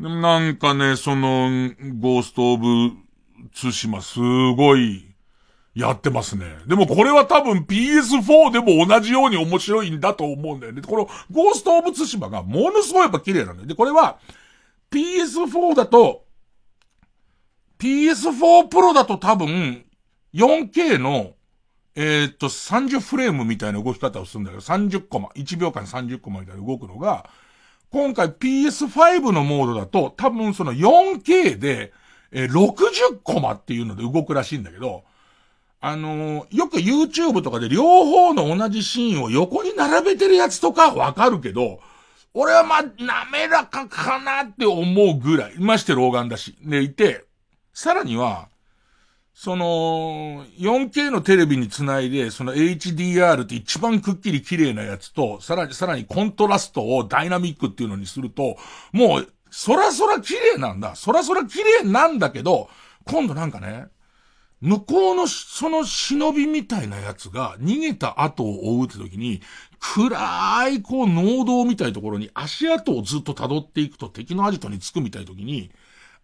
で もなんかね、その、ゴースト・オブ・ツシマすごい、やってますね。でもこれは多分 PS4 でも同じように面白いんだと思うんだよね。このゴースト・オブ・ツシマがものすごいやっぱ綺麗なんだよ。で、これは PS4 だと、PS4 Pro だと多分 4K のえー、っと30フレームみたいな動き方をするんだけど、30コマ、1秒間30コマみたいな動くのが、今回 PS5 のモードだと、多分その 4K で、えー、60コマっていうので動くらしいんだけど、あのー、よく YouTube とかで両方の同じシーンを横に並べてるやつとかわかるけど、俺はま滑らかかなって思うぐらい。まして老眼だし。でいて、さらには、その、4K のテレビにつないで、その HDR って一番くっきり綺麗なやつと、さらに、さらにコントラストをダイナミックっていうのにすると、もう、そらそら綺麗なんだ。そらそら綺麗なんだけど、今度なんかね、向こうのその忍びみたいなやつが逃げた後を追うって時に、暗いこう農道みたいなところに足跡をずっと辿っていくと敵のアジトに着くみたいな時に、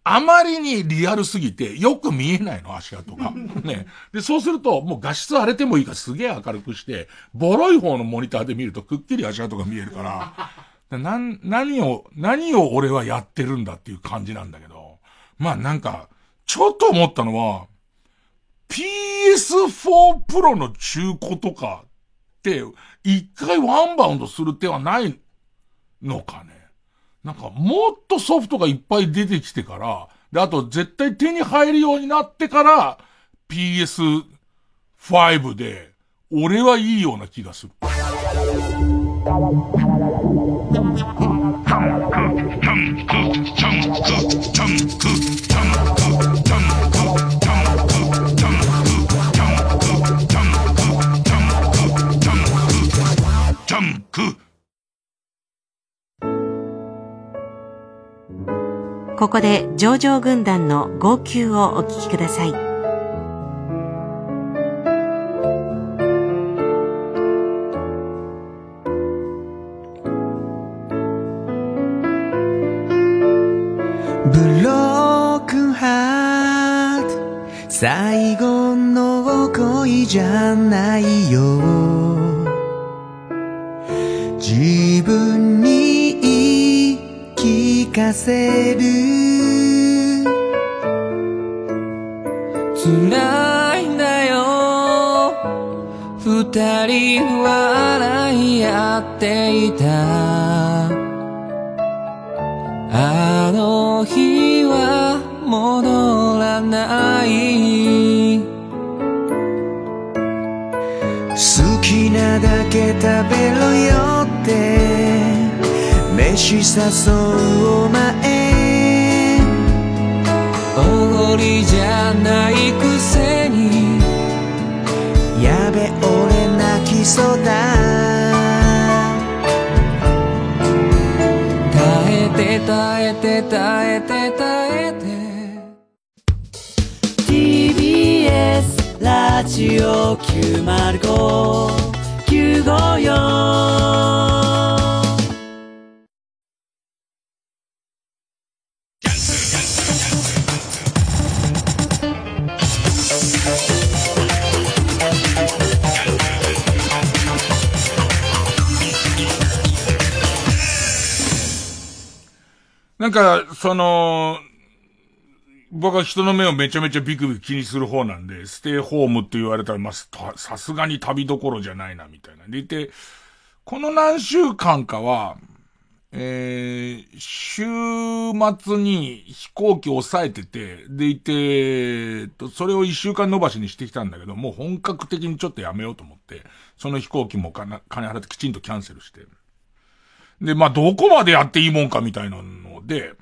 あまりにリアルすぎて、よく見えないの、足跡が。ね。で、そうすると、もう画質荒れてもいいからすげえ明るくして、ボロい方のモニターで見るとくっきり足跡が見えるから、な、何を、何を俺はやってるんだっていう感じなんだけど、まあなんか、ちょっと思ったのは、PS4 Pro の中古とかって、一回ワンバウンドする手はないのかね。なんかもっとソフトがいっぱい出てきてから、で、あと絶対手に入るようになってから、PS5 で、俺はいいような気がする。ここで上場軍団の号泣をお聞きください。ブロークハート最後の恋じゃその、僕は人の目をめちゃめちゃビクビク気にする方なんで、ステイホームって言われたら、まあ、さすがに旅どころじゃないな、みたいな。でいて、この何週間かは、えー、週末に飛行機を抑えてて、でいて、えっと、それを一週間伸ばしにしてきたんだけど、もう本格的にちょっとやめようと思って、その飛行機も金金払ってきちんとキャンセルして。で、まあ、どこまでやっていいもんかみたいなので、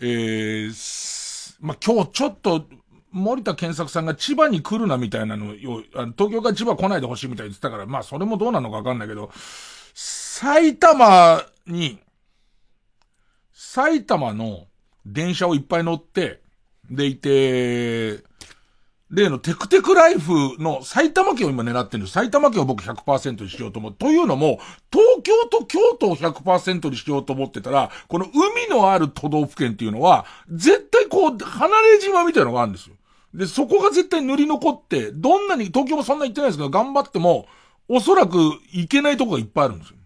えーまあ、今日ちょっと、森田健作さんが千葉に来るなみたいなのを、東京から千葉来ないでほしいみたいに言ってたから、まあ、それもどうなのかわかんないけど、埼玉に、埼玉の電車をいっぱい乗って、でいて、例のテクテクライフの埼玉県を今狙ってるんです。埼玉県を僕100%にしようと思う。というのも、東京と京都を100%にしようと思ってたら、この海のある都道府県っていうのは、絶対こう、離れ島みたいなのがあるんですよ。で、そこが絶対塗り残って、どんなに、東京もそんな行ってないですけど、頑張っても、おそらく行けないとこがいっぱいあるんですよ。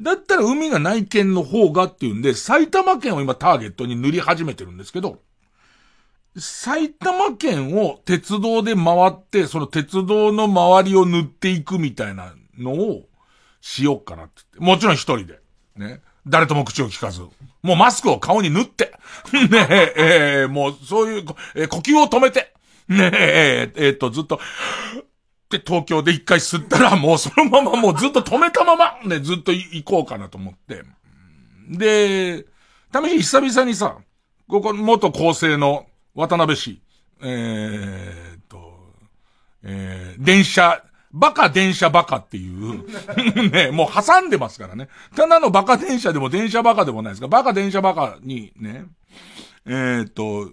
だったら海がない県の方がっていうんで、埼玉県を今ターゲットに塗り始めてるんですけど、埼玉県を鉄道で回って、その鉄道の周りを塗っていくみたいなのをしよっかなってって。もちろん一人で。ね。誰とも口を聞かず。もうマスクを顔に塗って。ねえ、えーもうそういう、えー呼吸を止めて。ねえ、えーっと、ずっと、で、東京で一回吸ったら、もうそのままもうずっと止めたまま、ね、ずっと行こうかなと思って。で、試しに久々にさ、ここ、元厚生の渡辺氏、えーと、えー、電車、バカ電車バカっていう、ね、もう挟んでますからね。ただのバカ電車でも電車バカでもないですが、バカ電車バカにね、えーと、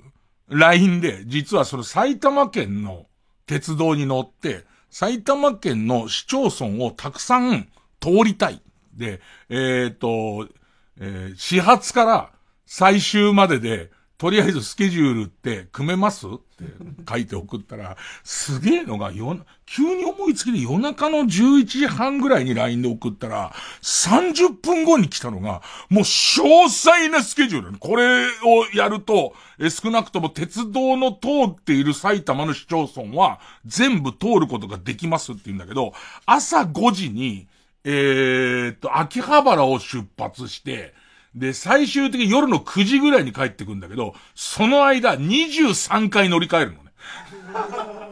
LINE で、実はその埼玉県の鉄道に乗って、埼玉県の市町村をたくさん通りたい。で、えっ、と、えー始発から最終までで、とりあえずスケジュールって組めます？って書いて送ったら、すげえのが夜、急に思いつきで夜中の11時半ぐらいに LINE で送ったら、30分後に来たのが、もう詳細なスケジュール。これをやると、え少なくとも鉄道の通っている埼玉の市町村は、全部通ることができますって言うんだけど、朝5時に、えーっと、秋葉原を出発して、で、最終的に夜の9時ぐらいに帰ってくんだけど、その間23回乗り換えるのね。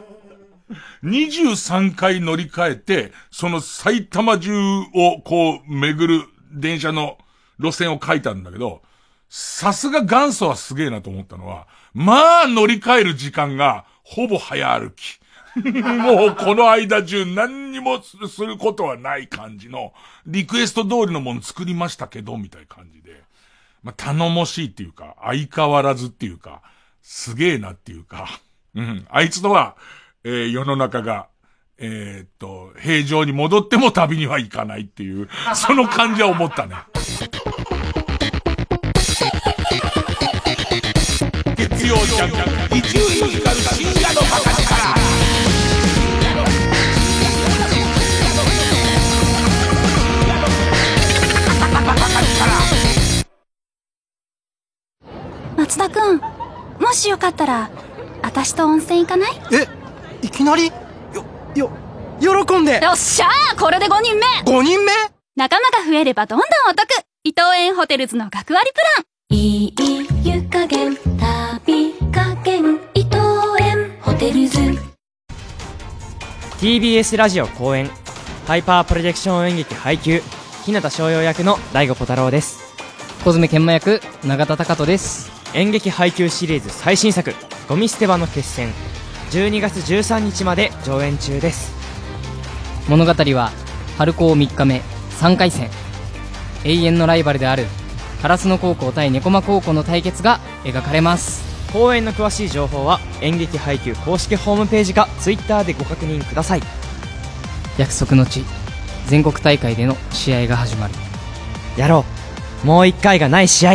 23回乗り換えて、その埼玉中をこう巡る電車の路線を書いたんだけど、さすが元祖はすげえなと思ったのは、まあ乗り換える時間がほぼ早歩き。もうこの間中何にもすることはない感じの、リクエスト通りのもの作りましたけど、みたいな感じで。まあ、頼もしいっていうか、相変わらずっていうか、すげえなっていうか、うん、あいつとは、えー世の中が、えーっと、平常に戻っても旅には行かないっていう、その感じは思ったね。月曜ジャンク、伊集院光る深夜のバカ松田くん、もしよかったら、私と温泉行かない？えいきなり？よ、よ、喜んで。よっしゃー！これで5人目 !5 人目？仲間が増えればどんどんお得。伊藤園ホテルズの学割プラン。いい湯加減旅加減伊藤園ホテルズ。TBS ラジオ公演。ハイパープロジェクション演劇配給。日向翔陽役の大悟小太郎です。小爪研磨役永田貴人です演劇配給シリーズ最新作「ゴミ捨て場の決戦」12月13日まで上演中です。物語は春高3日目3回戦。永遠のライバルである烏野高校対猫間高校の対決が描かれます。公演の詳しい情報は演劇配給公式ホームページか Twitter でご確認ください。約束の地全国大会での試合が始まる。やろう。もう一回がない試合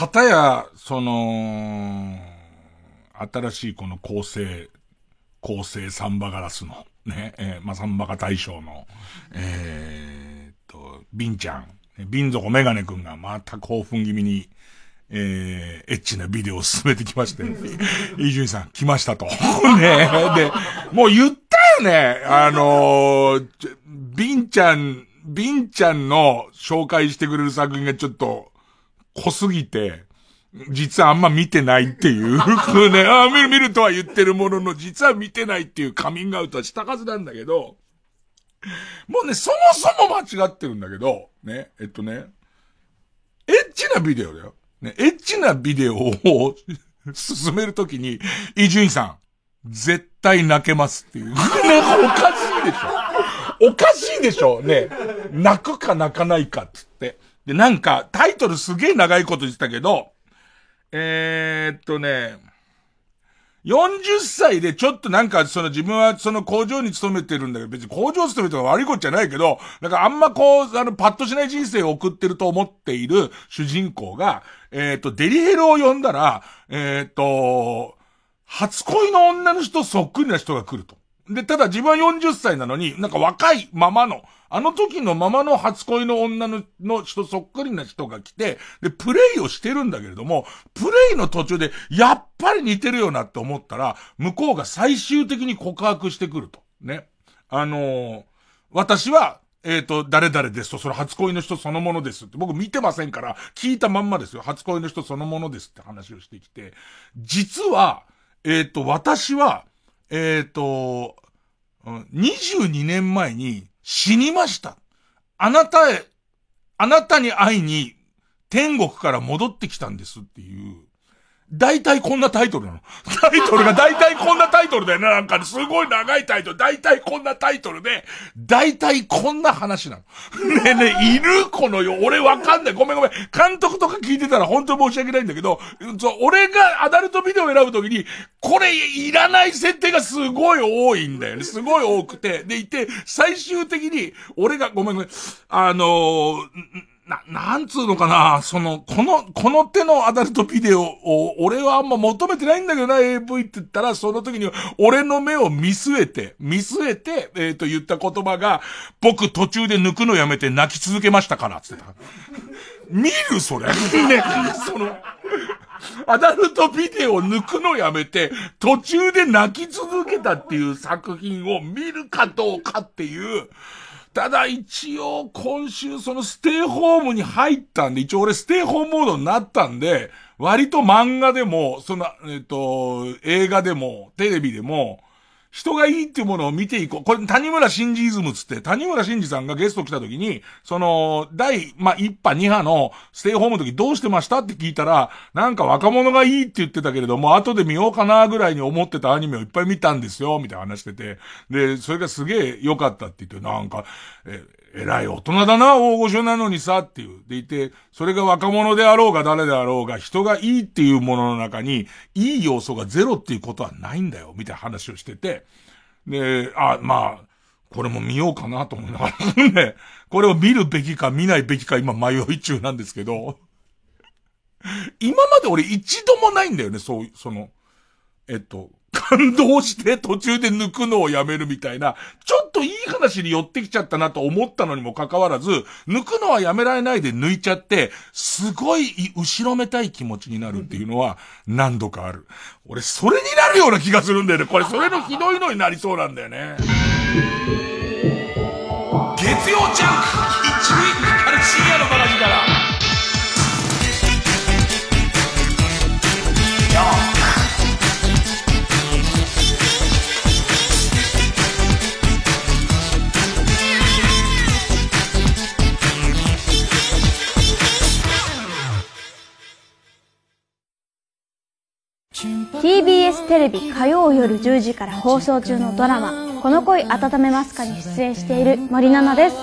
かたや、その、新しいこの構成、構成サンバガラスの、ね、えーまあ、サンバガ大賞の、えーっと、ビンちゃん、ビン底メガネくんがまた興奮気味に、えー、エッチなビデオを進めてきまして、伊集院さん来ましたと。ねで、もう言ったよね。あのー、ビンちゃん、ビンちゃんの紹介してくれる作品がちょっと濃すぎて、実はあんま見てないっていう、ね、あ見る見るとは言ってるものの、実は見てないっていうカミングアウトはしたはずなんだけど、もうね、そもそも間違ってるんだけど、ね、えっとね、エッチなビデオだよ。ね、エッチなビデオを進めるときに、伊集院さん、絶対泣けますっていう。ね、おかしいでしょおかしいでしょね、泣くか泣かないかっつって。で、なんか、タイトルすげえ長いこと言ってたけど、えー、っとね、40歳でちょっとなんかその自分はその工場に勤めてるんだけど、別に工場勤めてるのは悪いことじゃないけど、なんかあんまこう、あの、パッとしない人生を送ってると思っている主人公が、えー、っと、デリヘルを呼んだら、えー、っと、初恋の女の人そっくりな人が来ると。で、ただ自分は40歳なのに、なんか若いままの、あの時のままの初恋の女のの人そっくりな人が来て、で、プレイをしてるんだけれども、プレイの途中で、やっぱり似てるよなって思ったら、向こうが最終的に告白してくると。ね。あのー私は、えっ、と、誰々ですと、その初恋の人そのものですって、僕見てませんから、聞いたまんまですよ。初恋の人そのものですって話をしてきて、実は、えっ、と、私は、えっ、と、22年前に死にました。あなたへ、あなたに会いに天国から戻ってきたんですっていう、大体こんなタイトルなの。タイトルが大体こんなタイトルだよね。なんかすごい長いタイトル。大体こんなタイトルで、大体こんな話なの。ねえねえ、いるこのよ。俺わかんない。ごめんごめん。監督とか聞いてたら本当に申し訳ないんだけど、そう俺がアダルトビデオを選ぶときに、これいらない設定がすごい多いんだよね。すごい多くて。でいて、最終的に、俺が、ごめんごめん。あのーな、なんつうのかな、その、この、この手のアダルトビデオを、俺はあんま求めてないんだけどな、AV って言ったら、その時に、俺の目を見据えて、見据えて、えっ、と、言った言葉が、僕途中で抜くのやめて泣き続けましたから、つってた。見るそれ。ね、その、アダルトビデオを抜くのやめて、途中で泣き続けたっていう作品を見るかどうかっていう、ただ一応今週そのステイホームに入ったんで、一応俺ステイホームモードになったんで、割と漫画でも、その、えっ、と、映画でも、テレビでも、人がいいっていうものを見ていこう。これ、谷村新司イズムつって、谷村新司さんがゲスト来た時に、その、第、まあ、1波2波のステイホームの時どうしてましたって聞いたら、なんか若者がいいって言ってたけれども、後で見ようかなぐらいに思ってたアニメをいっぱい見たんですよ、みたいな話してて。で、それがすげえ良かったって言って、なんか、え、偉い大人だな、大御所なのにさ、っていう。でいて、それが若者であろうが誰であろうが、人がいいっていうものの中に、いい要素がゼロっていうことはないんだよ、みたいな話をしてて。で、あ、まあ、これも見ようかなと思いながら ね、これを見るべきか見ないべきか今迷い中なんですけど、今まで俺一度もないんだよね、そう、その、えっと、感動して途中で抜くのをやめるみたいな、ちょっといい話に寄ってきちゃったなと思ったのにもかかわらず、抜くのはやめられないで抜いちゃって、すごい後ろめたい気持ちになるっていうのは何度かある。俺それになるような気がするんだよね。これそれのひどいのになりそうなんだよね。月曜ジャンク一塁から深夜のバ TBS テレビ火曜夜10時から放送中のドラマ「この恋温めますか?」に出演している森七菜です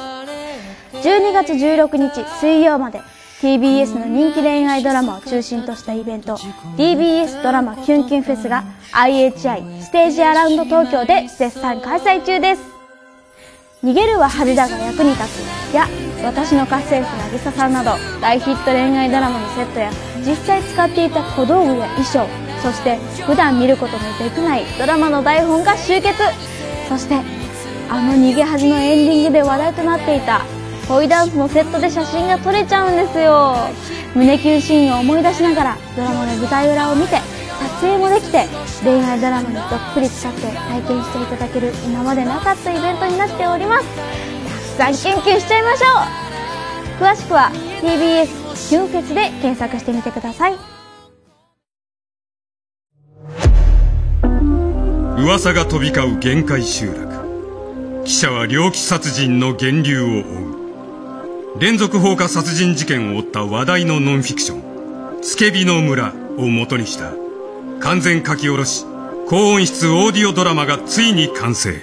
12月16日水曜まで TBS の人気恋愛ドラマを中心としたイベント TBS ドラマキュンキュンフェスが IHI ステージアラウンド東京で絶賛開催中です逃げるは恥だが役に立つや私の家政婦渚さんなど大ヒット恋愛ドラマのセットや実際使っていた小道具や衣装そして普段見ることのできないドラマの台本が集結。そしてあの逃げ恥のエンディングで話題となっていた恋ダンスのセットで写真が撮れちゃうんですよ。胸キュンシーンを思い出しながらドラマの舞台裏を見て撮影もできて恋愛ドラマにどっぷり使って体験していただける今までなかったイベントになっております。たくさんキュンキュンしちゃいましょう。詳しくは TBS キュンフェスで検索してみてください。噂が飛び交う限界集落。記者は猟奇殺人の源流を追う。連続放火殺人事件を追った話題のノンフィクション「つけびの村」を元にした。完全書き下ろし。高音質オーディオドラマがついに完成。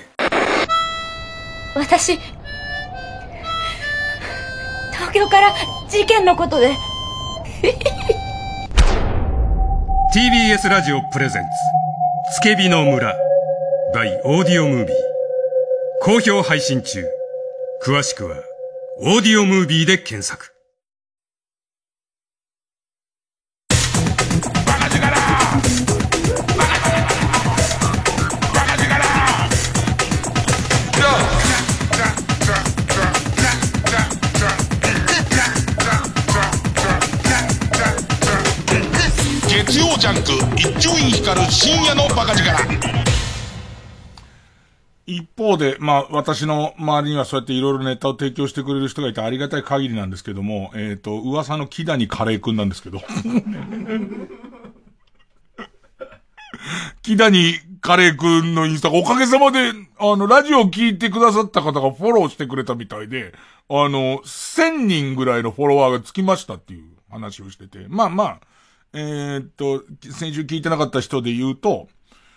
私東京から事件のことで。TBS ラジオプレゼンツ「つけびの村」by オーディオムービー好評配信中。詳しくはオーディオムービーで検索。ジャンク一丁院光る深夜のバカ力一方で、まあ、私の周りにはそうやっていろいろネタを提供してくれる人がいてありがたい限りなんですけども、えっ、ー、と、噂の木谷カレーくんなんですけど。木谷カレーくんのインスタがおかげさまで、あの、ラジオを聞いてくださった方がフォローしてくれたみたいで、あの、1000人ぐらいのフォロワーがつきましたっていう話をしてて、まあまあ、えー、っと、先週聞いてなかった人で言うと、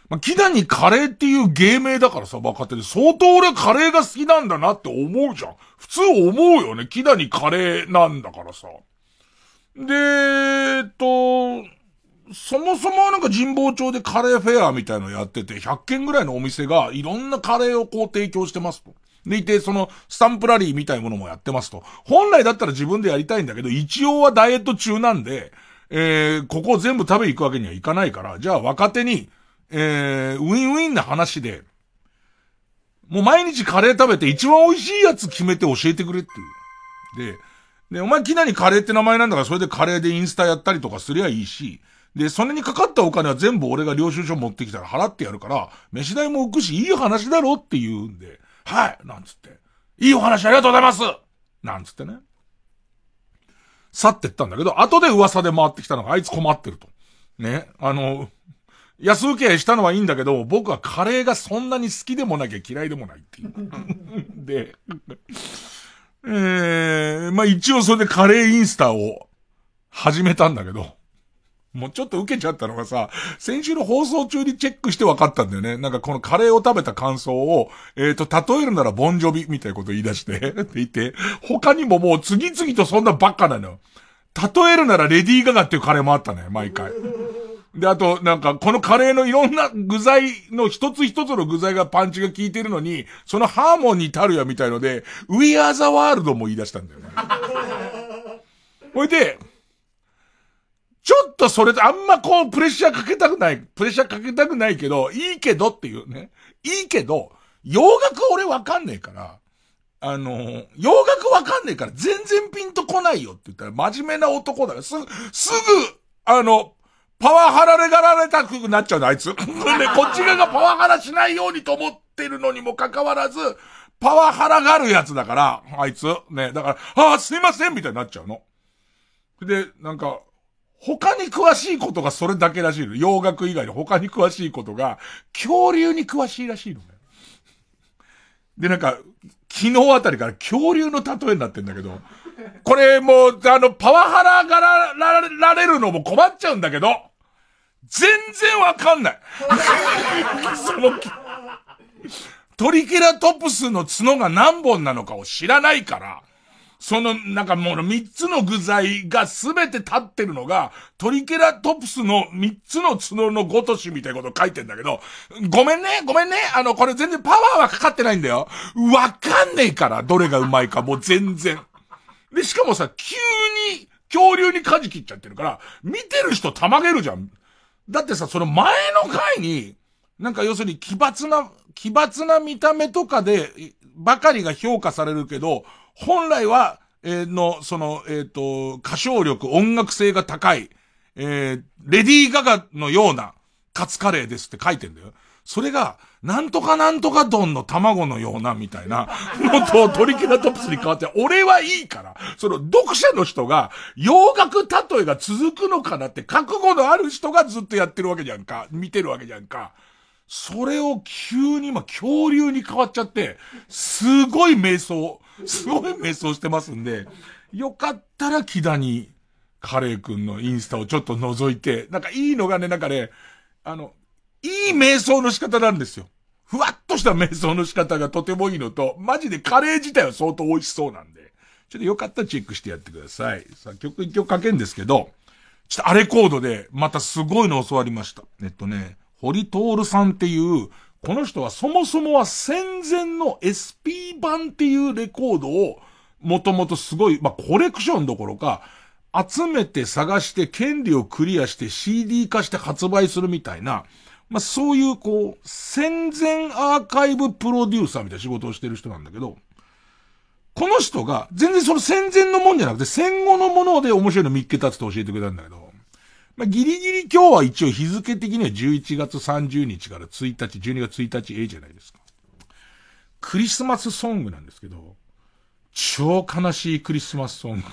まあ、木谷カレーっていう芸名だからさ、若手で。相当俺カレーが好きなんだなって思うじゃん。普通思うよね。木谷カレーなんだからさ。で、えっと、そもそもなんか神保町でカレーフェアみたいのやってて、100件ぐらいのお店がいろんなカレーをこう提供してますと。でいて、その、スタンプラリーみたいなものもやってますと。本来だったら自分でやりたいんだけど、一応はダイエット中なんで、えー、ここ全部食べ行くわけにはいかないから、じゃあ若手に、えー、ウィンウィンな話で、もう毎日カレー食べて一番美味しいやつ決めて教えてくれっていう。で、で、お前きなりカレーって名前なんだからそれでカレーでインスタやったりとかすりゃいいし、で、それにかかったお金は全部俺が領収書持ってきたら払ってやるから、飯代も浮くし、いい話だろって言うんで、はい、なんつって。いいお話ありがとうございますなんつってね。去ってったんだけど、後で噂で回ってきたのがあいつ困ってると。ね。あの、安請けしたのはいいんだけど、僕はカレーがそんなに好きでもなきゃ嫌いでもないっていう。で、えー、まあ一応それでカレーインスタを始めたんだけど、もうちょっと受けちゃったのがさ、先週の放送中にチェックして分かったんだよね。なんかこのカレーを食べた感想を、えっ、ー、と、例えるならボンジョビみたいなこと言い出して、って言って、他にももう次々とそんなばっかなのよ。例えるならレディーガガっていうカレーもあったね、毎回。で、あと、なんか、このカレーのいろんな具材の一つ一つの具材がパンチが効いてるのに、そのハーモニーたるやみたいので、We are the world も言い出したんだよね。ほいで、ちょっとそれであんまこうプレッシャーかけたくない、プレッシャーかけたくないけど、いいけどっていうね。いいけど、洋楽俺わかんねえから、あの、洋楽わかんねえから全然ピンとこないよって言ったら真面目な男だから、すぐ、すぐ、あの、パワハラでがられたくなっちゃうの、あいつ。ね、こっち側がパワハラしないようにと思ってるのにもかかわらず、パワハラがあるやつだから、あいつ。ね、だから、ああ、すいませんみたいになっちゃうの。で、なんか、他に詳しいことがそれだけらしいの。洋楽以外で他に詳しいことが、恐竜に詳しいらしいのね。で、なんか、昨日あたりから恐竜の例えになってんだけど、これもう、あの、パワハラがらられるのも困っちゃうんだけど、全然わかんない。その、トリケラトプスの角が何本なのかを知らないから、その、なんかもう三つの具材がすべて立ってるのが、トリケラトプスの三つの角のごとしみたいなこと書いてんだけど、ごめんね、ごめんね、あの、これ全然パワーはかかってないんだよ。わかんねえから、どれがうまいか、もう全然。で、しかもさ、急に恐竜に舵切っちゃってるから、見てる人たまげるじゃん。だってさ、その前の回に、なんか要するに奇抜な、奇抜な見た目とかで、ばかりが評価されるけど、本来は、えー、の、その、えっ、ー、と、歌唱力、音楽性が高い、えー、レディー・ガガのようなカツカレーですって書いてんだよ。それが、なんとかなんとか丼の卵のような、みたいな、のとトリケラトプスに変わって、俺はいいから、その読者の人が、洋楽例えが続くのかなって覚悟のある人がずっとやってるわけじゃんか。見てるわけじゃんか。それを急に今、恐竜に変わっちゃって、すごい瞑想、すごい瞑想してますんで、よかったら木田に、カレー君のインスタをちょっと覗いて、なんかいいのがね、なんかね、あの、いい瞑想の仕方なんですよ。ふわっとした瞑想の仕方がとてもいいのと、マジでカレー自体は相当美味しそうなんで、ちょっとよかったらチェックしてやってください。さあ、曲一曲かけんですけど、ちょっとあれコードで、またすごいの教わりました。えっとね、堀徹さんっていう、この人はそもそもは戦前の SP 版っていうレコードを、もともとすごい、まあ、コレクションどころか、集めて探して権利をクリアして CD 化して発売するみたいな、まあ、そういうこう、戦前アーカイブプロデューサーみたいな仕事をしてる人なんだけど、この人が、全然その戦前のもんじゃなくて戦後のもので面白いの見っけたって教えてくれたんだけど、まあ、ギリギリ今日は一応日付的には11月30日から1日、12月1日 A じゃないですか。クリスマスソングなんですけど、超悲しいクリスマスソン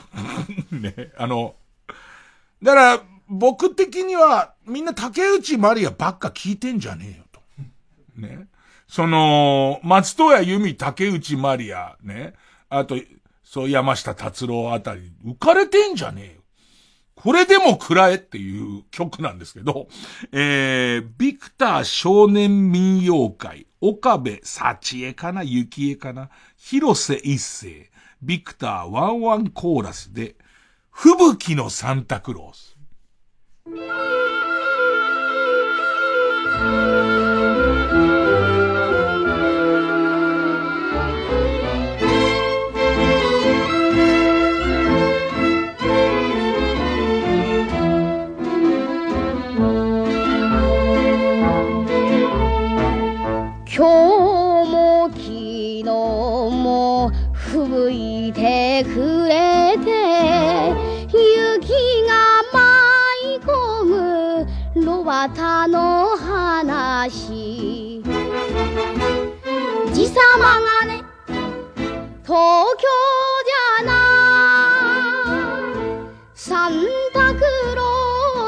グ。ね、あの、だから、僕的には、みんな竹内まりやばっか聞いてんじゃねえよと。ね。その、松任谷由実、竹内まりや、ね。あと、そう、山下達郎あたり、浮かれてんじゃねえよ。これでも食らえっていう曲なんですけど、えー、ビクター少年民謡会、岡部幸恵かな幸恵かな広瀬一世、ビクターワンワンコーラスで、吹雪のサンタクロース。炉端の話。じさまがね東京じゃな。サンタクロ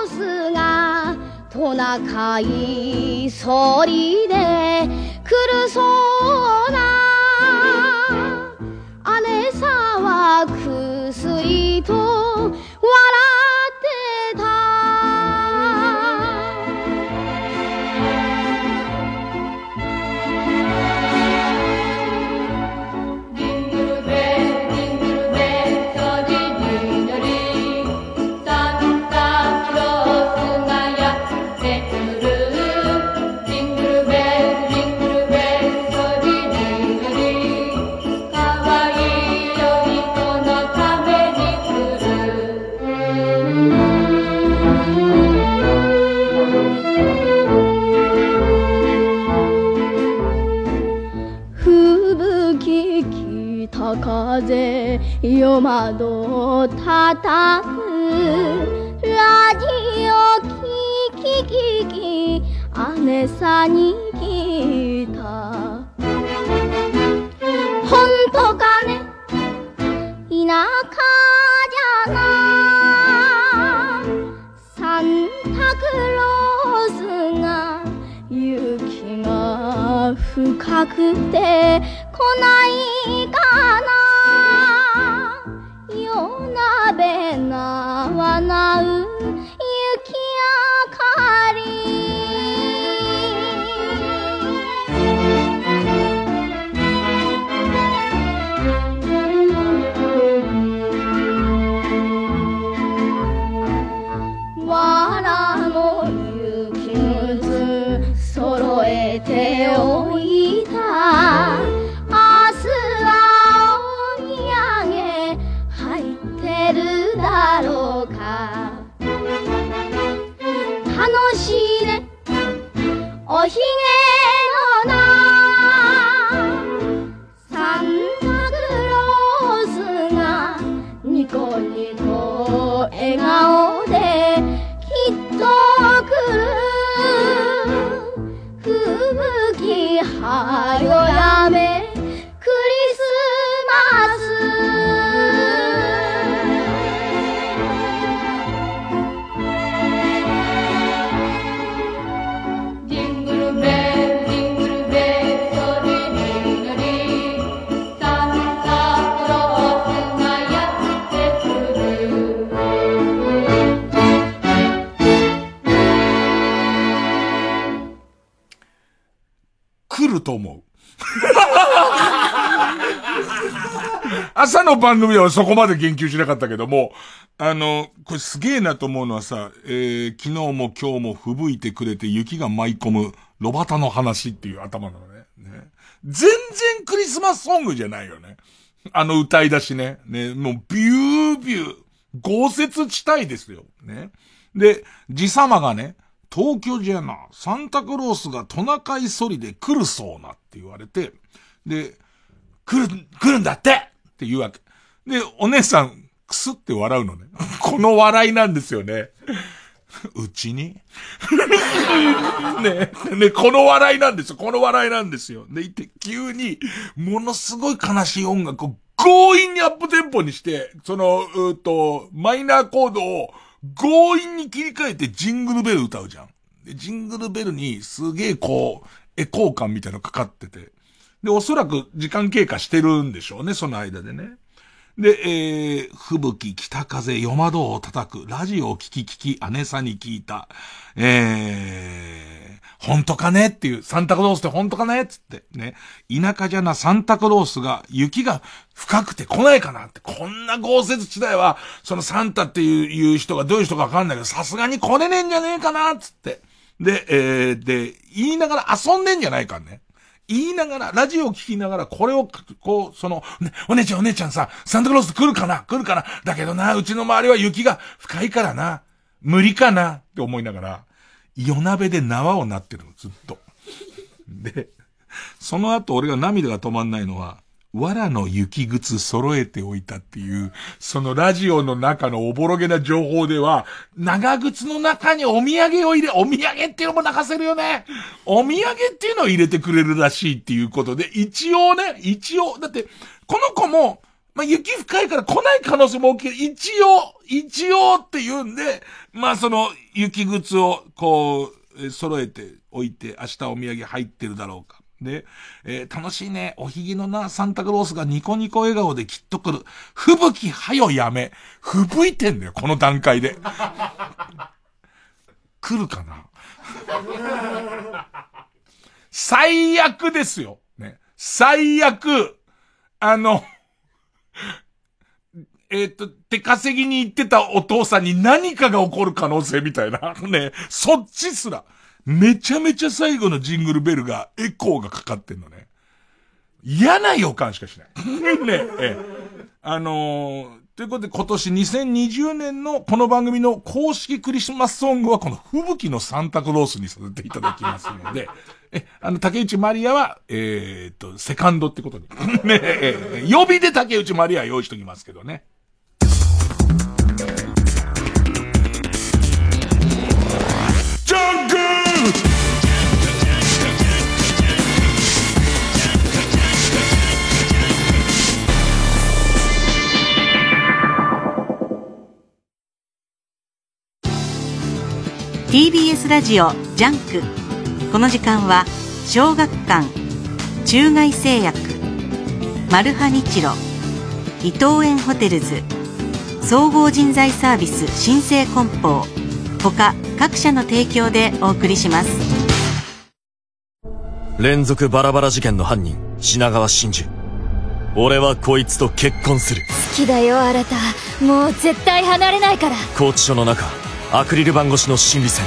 ースが隣高いそりで来るそうな。姉さはくすりと笑夜窓叩くラジオ聞き聞き姉さんに聞いた。本当かね？田舎じゃな。サンタクロースが雪が深くて来ない。叶う。コ笑の番組ではそこまで言及しなかったけども、あの、これすげえなと思うのはさ、えー、昨日も今日も吹雪いてくれて雪が舞い込む、ロバタの話っていう頭なのね。ね全然クリスマスソングじゃないよね。あの歌い出しね。ね、もうビュービュー、豪雪地帯ですよ。ね。で、じさまがね、東京じゃな、サンタクロースがトナカイソリで来るそうなって言われて、で、来る、来るんだってって言うわけ。で、お姉さん、くすって笑うのね。この笑いなんですよね。うちに？ね、ね、この笑いなんですよ。この笑いなんですよ。で、いて、急に、ものすごい悲しい音楽を強引にアップテンポにして、その、うーと、マイナーコードを強引に切り替えてジングルベル歌うじゃん。で、ジングルベルにすげえこう、エコー感みたいなのかかってて。で、おそらく時間経過してるんでしょうね、その間でね。で、えー、吹雪、北風、夜窓を叩く、ラジオを聞き聞き、姉さんに聞いた、えー、本当かね？っていう、サンタクロースって本当かね？つって、ね。田舎じゃなサンタクロースが、雪が深くて来ないかな？って、こんな豪雪地帯は、そのサンタっていう人がどういう人かわかんないけど、さすがに来れねえんじゃねえかな？つって。で、えー、で、言いながら遊んでんじゃないかね。言いながら、ラジオを聞きながら、これを、こう、その、ね、お姉ちゃんお姉ちゃんさ、サンタクロース来るかな？来るかな？だけどな、うちの周りは雪が深いからな。無理かな？って思いながら、夜鍋で縄をなってるの、ずっと。で、その後俺が涙が止まんないのは、藁の雪靴揃えておいたっていう、そのラジオの中のおぼろげな情報では、長靴の中にお土産を入れ、お土産っていうのも泣かせるよね。お土産っていうのを入れてくれるらしいっていうことで、一応ね、一応、だって、この子も、まあ、雪深いから来ない可能性も大きい。一応、一応って言うんで、まあ、その、雪靴を、こう、揃えておいて、明日お土産入ってるだろうか。で、えー楽しいね。おひげのな、サンタクロースがニコニコ笑顔できっと来る。吹雪はよやめ。吹雪いてんだよ、この段階で。来るかな？最悪ですよ。ね。最悪。あの、えっ、と、手稼ぎに行ってたお父さんに何かが起こる可能性みたいな。ね。そっちすら。めちゃめちゃ最後のジングルベルが、エコーがかかってんのね。嫌な予感しかしない。ね。ええ。あのーということで今年2020年のこの番組の公式クリスマスソングはこの吹雪のサンタクロースにさせていただきますので、え、あの、竹内まりやは、えーっと、セカンドってことに。ねえ、え予備で竹内まりや用意しときますけどね。TBS ラジオジャンク。この時間は小学館中外製薬マルハニチロ伊藤園ホテルズ総合人材サービス新生梱包他各社の提供でお送りします。連続バラバラ事件の犯人品川真珠俺はこいつと結婚する。好きだよ新た。もう絶対離れないから。拘置所の中アクリル板越しの心理戦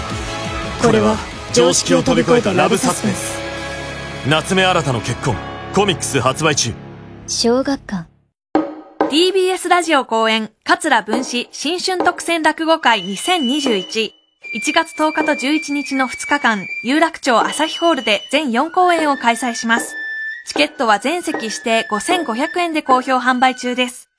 これは常識を飛び越えたラブサスペンス夏目新たの結婚コミックス発売中小学館 TBS ラジオ公演、桂文史新春特選落語会2021。1月10日と11日の2日間、有楽町朝日ホールで全4公演を開催します。チケットは全席指定5500円で好評販売中です。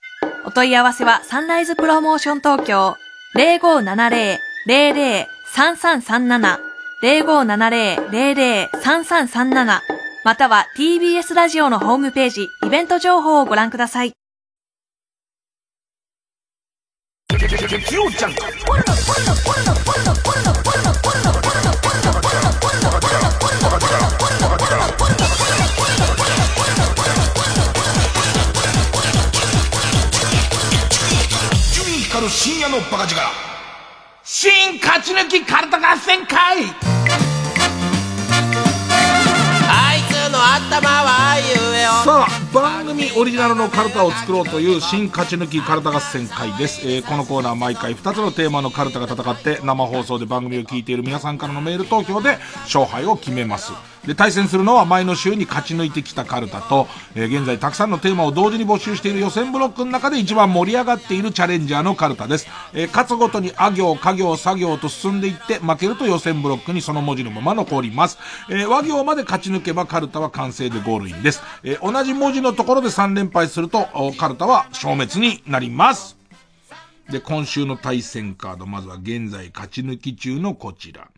お問い合わせはサンライズプロモーション東京0570-00-3337 0570-00-3337または TBS ラジオのホームページ、イベント情報をご覧ください。伊集院光る深夜のバカ力。新勝ち抜きカルタ合戦会あいつの頭は言えよさあ、番組オリジナルのカルタを作ろうという新勝ち抜きカルタ合戦会です。えーこのコーナー毎回2つのテーマのカルタが戦って生放送で番組を聞いている皆さんからのメール投票で勝敗を決めます。で、対戦するのは前の週に勝ち抜いてきたカルタと、えー現在たくさんのテーマを同時に募集している予選ブロックの中で一番盛り上がっているチャレンジャーのカルタです。えー勝つごとにあ行、家行、作業と進んでいって負けると予選ブロックにその文字のまま残ります。えー和行まで勝ち抜けばカルタは完成でゴールインです。えー同じ文字のところで3連敗するとカルタは消滅になります。で、今週の対戦カード、まずは現在勝ち抜き中のこちら。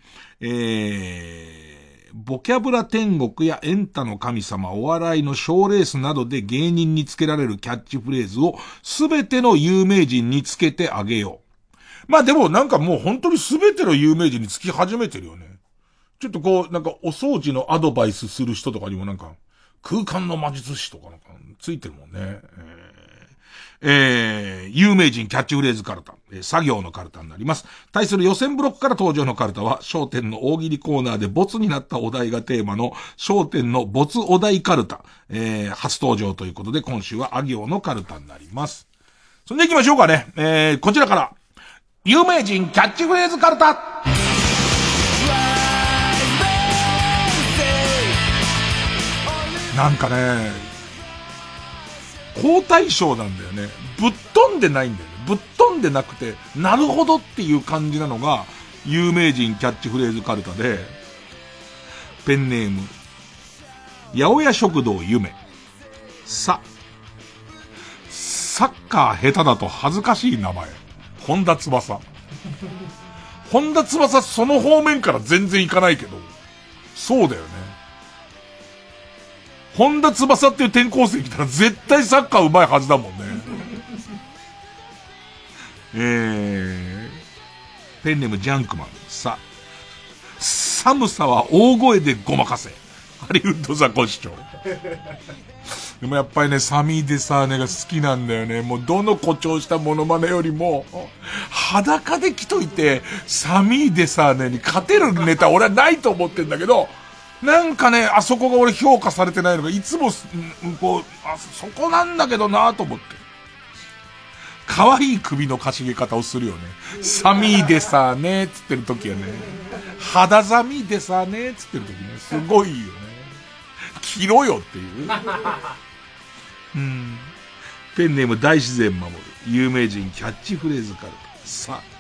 えー、ボキャブラ天国やエンタの神様、お笑いの賞レースなどで芸人につけられるキャッチフレーズをすべての有名人につけてあげよう。まあでもなんかもう本当にすべての有名人につき始めてるよね。ちょっとこう、なんかお掃除のアドバイスする人とかにもなんか、空間の魔術師とかなんかついてるもんね。えーえー、有名人キャッチフレーズカルタ、えー作業のカルタになります。対する予選ブロックから登場のカルタは、焦点の大喜利コーナーでボツになったお題がテーマの、焦点のボツお題カルタ、えー、初登場ということで、今週はあ行のカルタになります。それで行きましょうかね。えー、こちらから、有名人キャッチフレーズカルタなんかね、交代賞なんだよね。ぶっ飛んでないんだよね。ぶっ飛んでなくて、なるほどっていう感じなのが、有名人キャッチフレーズカルタで、ペンネーム、八百屋食堂夢。さ、サッカー下手だと恥ずかしい名前。本田翼。本田翼その方面から全然いかないけど、そうだよね。本田翼っていう転校生来たら絶対サッカー上手いはずだもんね。えー、ペンネームジャンクマン。さ、寒さは大声でごまかせ。ハリウッドザコシショウ。でもやっぱりね、サミー・デサーネが好きなんだよね。もうどの誇張したモノマネよりも、裸で来といて、サミー・デサーネに勝てるネタ俺はないと思ってんだけど、なんかね、あそこが俺評価されてないのが、いつも、こう、あ、そこなんだけどなと思って。可愛い首のかしげ方をするよね。サミーでさね、つってる時はね。肌寒いでさね、つってる時ね。すごいよね。着ろよっていう。うん。ペンネーム大自然守る。有名人キャッチフレーズカルト。さあ。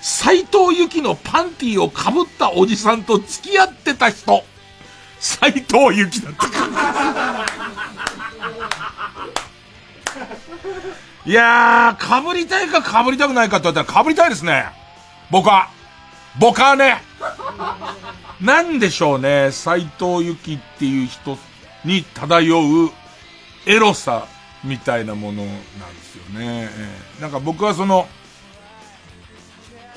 斎藤由紀のパンティを被ったおじさんと付き合ってた人。斎藤由紀だった。いやー、被りたいか被りたくないかって言われたら被りたいですね。僕は。僕はね。なんでしょうね、斎藤由紀っていう人に漂うエロさみたいなものなんですよね。えーなんか僕はその、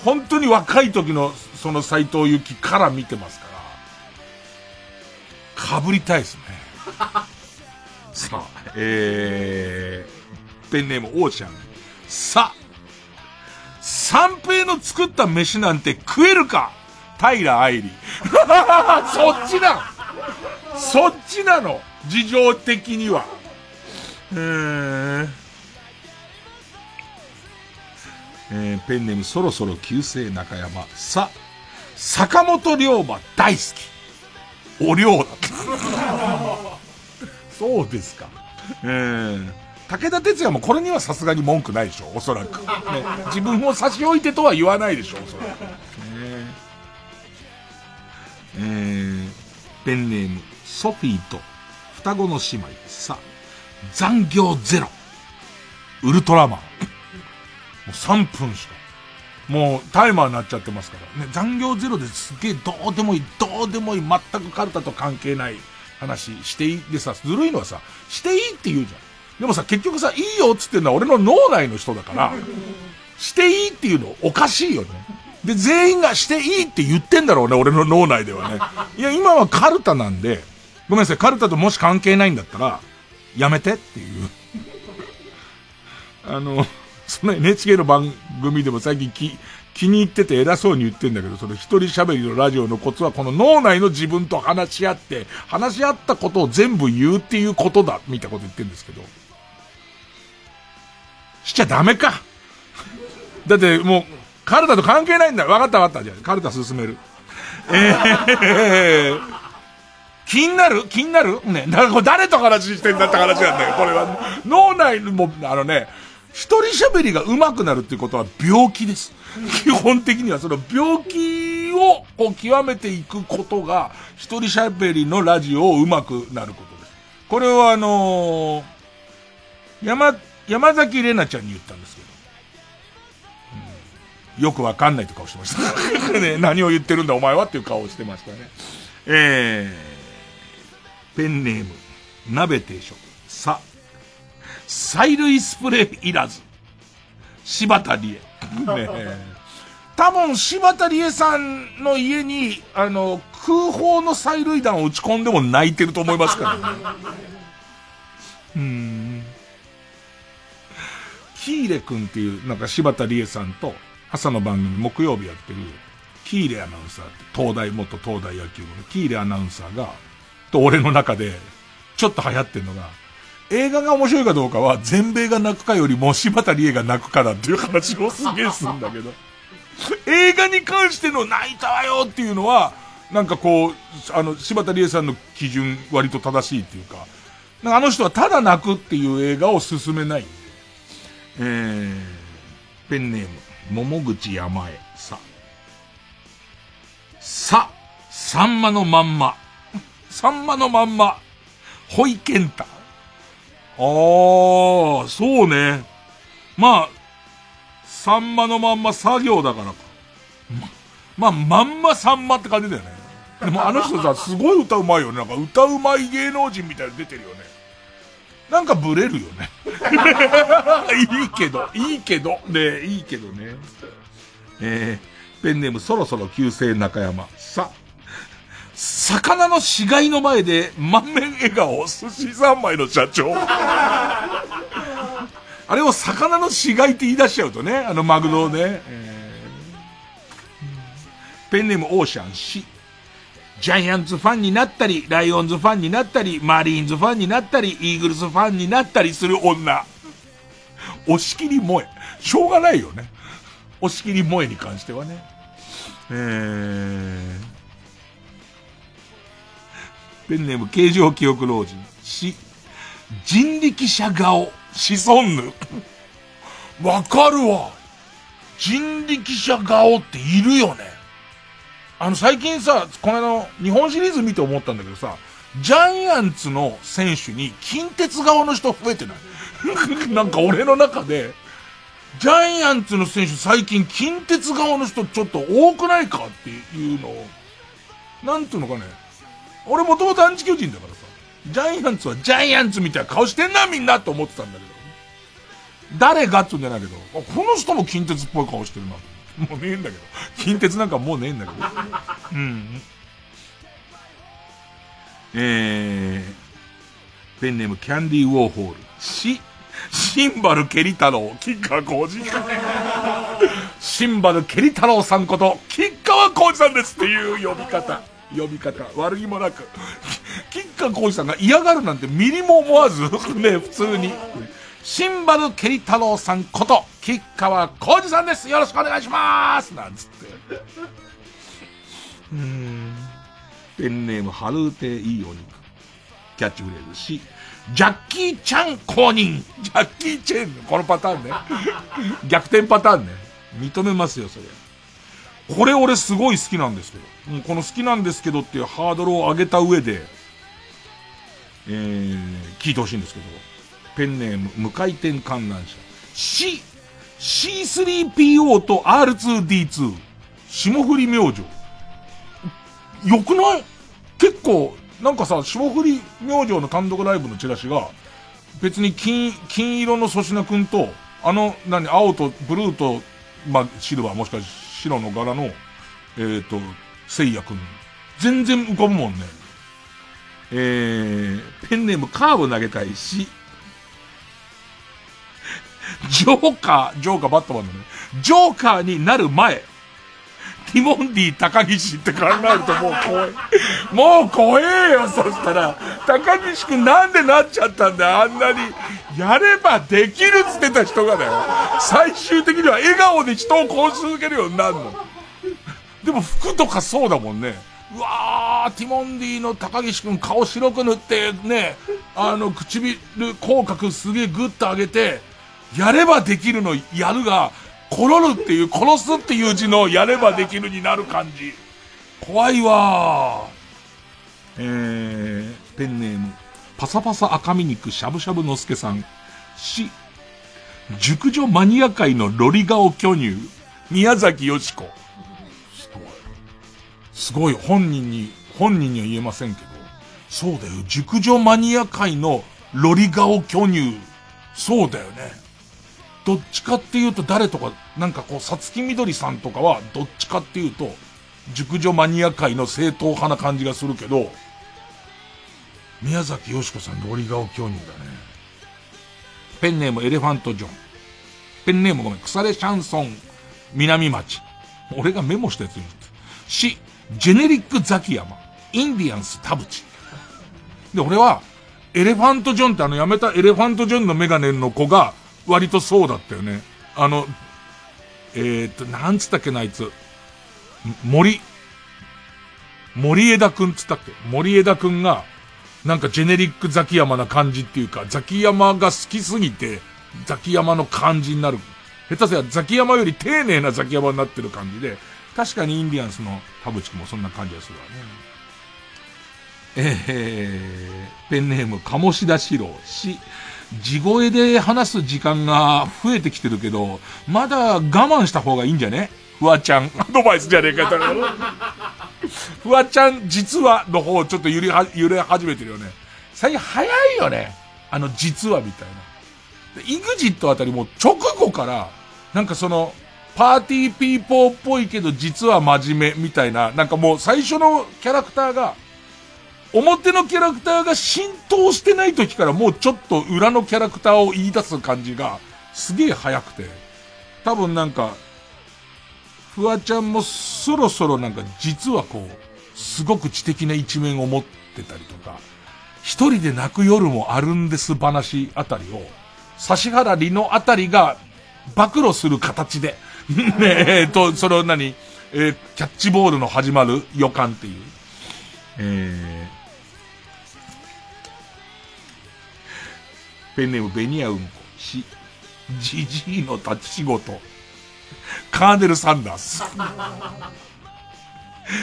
本当に若い時のその斎藤由紀から見てますから、被りたいですね。さあ、えー、ペンネームオーシャン。さ、三平の作った飯なんて食えるか？平愛理。そっちなのそっちなの事情的には。えーえーペンネームそろそろ旧姓中山。さ、坂本龍馬大好き。お龍だった。そうですか。えー、武田鉄矢もこれにはさすがに文句ないでしょ、おそらく。ね、自分を差し置いてとは言わないでしょ、おそらく。ねえー、ペンネーム、ソフィーと双子の姉妹。さ、残業ゼロ。ウルトラマン。もう3分しか。もうタイマーになっちゃってますから。ね、残業ゼロですげえどうでもいい、どうでもいい、全くカルタと関係ない話していいでさ、ずるいのはさ、していいって言うじゃん。でもさ、結局さ、いいよっつってんのは俺の脳内の人だから、していいっていうのおかしいよね。で、全員がしていいって言ってんだろうね、俺の脳内ではね。いや、今はカルタなんで、ごめんなさい、カルタともし関係ないんだったら、やめてっていう。あの、その NHK の番組でも最近気、気に入ってて偉そうに言ってんだけど、その一人喋りのラジオのコツはこの脳内の自分と話し合って、話し合ったことを全部言うっていうことだ、みたいなこと言ってんですけど。しちゃダメか。だってもう、カルタと関係ないんだ。わかったわかった。じゃあ、カルタ進める。えー、気になる？気になる？ね。だからこれ誰と話してんだって話なんだよ。これは。脳内も、あのね、一人喋りが上手くなるっていうことは病気です。基本的にはその病気をこう極めていくことが、一人喋りのラジオを上手くなることです。これはあのー山、山崎玲奈ちゃんに言ったんですけど、うんよくわかんないって顔してました。ね、何を言ってるんだお前はっていう顔をしてましたね。えー、ペンネーム、鍋定食。さ、催涙スプレーいらず。柴田理恵。ねえ多分柴田理恵さんの家に、あの、空砲の催涙弾を打ち込んでも泣いてると思いますから、ね。うーん。キーレ君っていう、なんか柴田理恵さんと朝の番組木曜日やってる、キーレアナウンサー東大、元東大野球部のキーレアナウンサーが、と俺の中で、ちょっと流行ってるのが、映画が面白いかどうかは、全米が泣くかよりも柴田理恵が泣くかだっていう話をすげえするんだけど。映画に関しての泣いたわよっていうのは、なんかこう、あの、柴田理恵さんの基準割と正しいっていうか、なんかあの人はただ泣くっていう映画を進めないんで。えー、ペンネーム、桃口山江、さ。さ、さんまのまんま。さんまのまんま。ホイケンタ。あー、そうね。まあ、さんまのまんま作業だからか。ま、まあ、まんまさんまって感じだよね。でもあの人さ、すごい歌うまいよね。なんか歌うまい芸能人みたいなの出てるよね。なんかブレるよね。いいけど、いいけど、ねいいけどね。えー、ペンネームそろそろ旧姓中山。さ、魚の死骸の前で満面笑顔、寿司三昧の社長。あれを魚の死骸って言い出しちゃうとね、あのマグロをね。ペンネームオーシャン氏。ジャイアンツファンになったり、ライオンズファンになったり、マリーンズファンになったり、イーグルスファンになったりする女。押し切り萌え。しょうがないよね。押し切り萌えに関してはね。えー、ペンネーム形状記憶老人。し、人力車顔、シソンヌ。わかるわ。人力車顔っているよね。あの、最近さ、この間、日本シリーズ見て思ったんだけどさ、ジャイアンツの選手に近鉄顔の人増えてない？なんか俺の中で、ジャイアンツの選手最近近鉄顔の人ちょっと多くないかっていうのを、なんていうのかね。俺もともとアンチ巨人だからさ、ジャイアンツはジャイアンツみたいな顔してんなみんなって思ってたんだけど。誰がっつうんじゃないけど、この人も近鉄っぽい顔してるな。もうねえんだけど。近鉄なんかもうねえんだけど。うん。えー、ペンネームキャンディーウォーホール。し、シンバルケリ太郎、吉川浩司。シンバルケリ太郎さんこと、吉川浩司さんですっていう呼び方。呼び方。悪気もなく。吉川浩司さんが嫌がるなんてミリも思わず、ね、普通に。シンバルケリ太郎さんこと、吉川浩司さんですよろしくお願いしますなんつって。うーん。ペンネーム、ハルーテいいお肉。キャッチフレーズし、ジャッキーちゃん公認。ジャッキーチェン、このパターンね。逆転パターンね。認めますよ、それ。これ俺すごい好きなんですけど。うんこの好きなんですけどっていうハードルを上げた上で、えー、聞いてほしいんですけど。ペンネーム、無回転観覧車。C、C3PO と R2D2。霜降り明星。よくない？結構、なんかさ、霜降り明星の単独ライブのチラシが、別に金、金色の粗品くんと、あの、何、青とブルーと、まあ、シルバーもしかして白の柄の、えっ、ー、と、聖夜くん。全然浮かぶもんね。えー、ペンネームカーブ投げたいし、ジョーカー、ジョーカーバットマンのね、ジョーカーになる前、ティモンディ高岸って考えるともう怖い。もう怖えよ、そしたら。高岸くんなんでなっちゃったんだよ、あんなに。やればできるっつってた人がだよ。最終的には笑顔で人をこう続けるようになるの。でも服とかそうだもんね。うわー、ティモンディの高岸くん顔白く塗ってね、あの唇口角すげえグッと上げて、やればできるのやるが、殺るっていう、殺すっていう字のやればできるになる感じ。怖いわー。えー、ペンネーム、パサパサ赤身肉しゃぶしゃぶのすけさん。し、熟女マニア界のロリ顔巨乳、宮崎よしこ。すごい。本人に、本人には言えませんけど。そうだよ、熟女マニア界のロリ顔巨乳。そうだよね。どっちかっていうと誰とか、なんかこう、さつきみどりさんとかは、どっちかっていうと、熟女マニア界の正統派な感じがするけど、宮崎よしこさん、ロリ顔巨乳だね。ペンネームエレファントジョン。ペンネームごめん、腐れシャンソン、南町。俺がメモしたやつにし、ジェネリックザキヤマ、インディアンス田淵。で、俺は、エレファントジョンってあの辞めたエレファントジョンのメガネの子が、割とそうだったよね。あの、えー、っと、なんつったっけな、あいつ。森、森枝くんつったっけ？森枝くんが、なんかジェネリックザキヤマな感じっていうか、ザキヤマが好きすぎて、ザキヤマの感じになる。下手すりゃザキヤマより丁寧なザキヤマになってる感じで、確かにインディアンスの田淵くんもそんな感じがするわね。えー、ペンネーム、鴨志田四郎し、地声で話す時間が増えてきてるけど、まだ我慢した方がいいんじゃね？フワちゃん。アドバイスじゃねえか、だから。フワちゃん、実はの方、ちょっと揺れは、揺れ始めてるよね。最近早いよね。あの、実はみたいな。で、イグジットあたりも直後から、なんかその、パーティーピーポーっぽいけど実は真面目みたいな、なんかもう最初のキャラクターが、表のキャラクターが浸透してない時からもうちょっと裏のキャラクターを言い出す感じがすげえ早くて。多分なんか、フワちゃんもそろそろなんか実はこう、すごく知的な一面を持ってたりとか、一人で泣く夜もあるんです話あたりを、指原里のあたりが暴露する形で、え、えっと、それを何？えー、キャッチボールの始まる予感っていう。えー、ペンネームベニヤウンコ、し、ジジイの立ち仕事。カーネル・サンダース。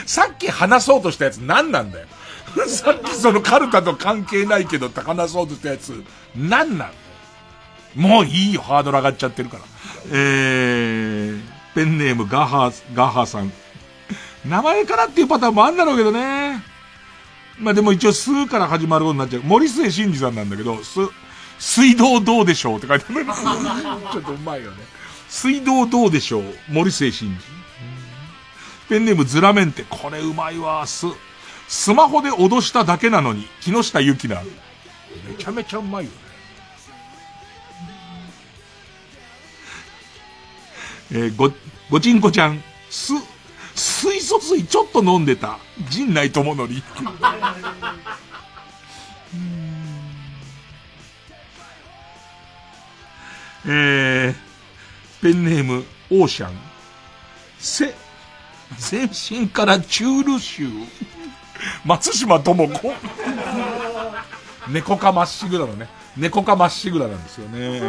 さっき話そうとしたやつ何なんだよ。さっきそのカルタと関係ないけどって話そうとしたやつ、何なんだよもういいよ、ハードル上がっちゃってるから。えー、ペンネームガハー、ガハーさん。名前からっていうパターンもあんだろうけどね。まあでも一応、スーから始まることになっちゃう。森末慎二さんなんだけど、す、水道どうでしょうって書いてある。ちょっとうまいよね。水道どうでしょう森末慎二。ペンネームズラメンテ。これうまいわ。す、スマホで脅しただけなのに、木下ゆきな。めちゃめちゃうまいよね。えー、ご、ごちんこちゃん、す、水素水ちょっと飲んでた。陣内智則。えー、ペンネーム、オーシャン。せ、全身からチュール臭。松島智子。猫かまっしぐらのね。猫かまっしぐらなんですよね。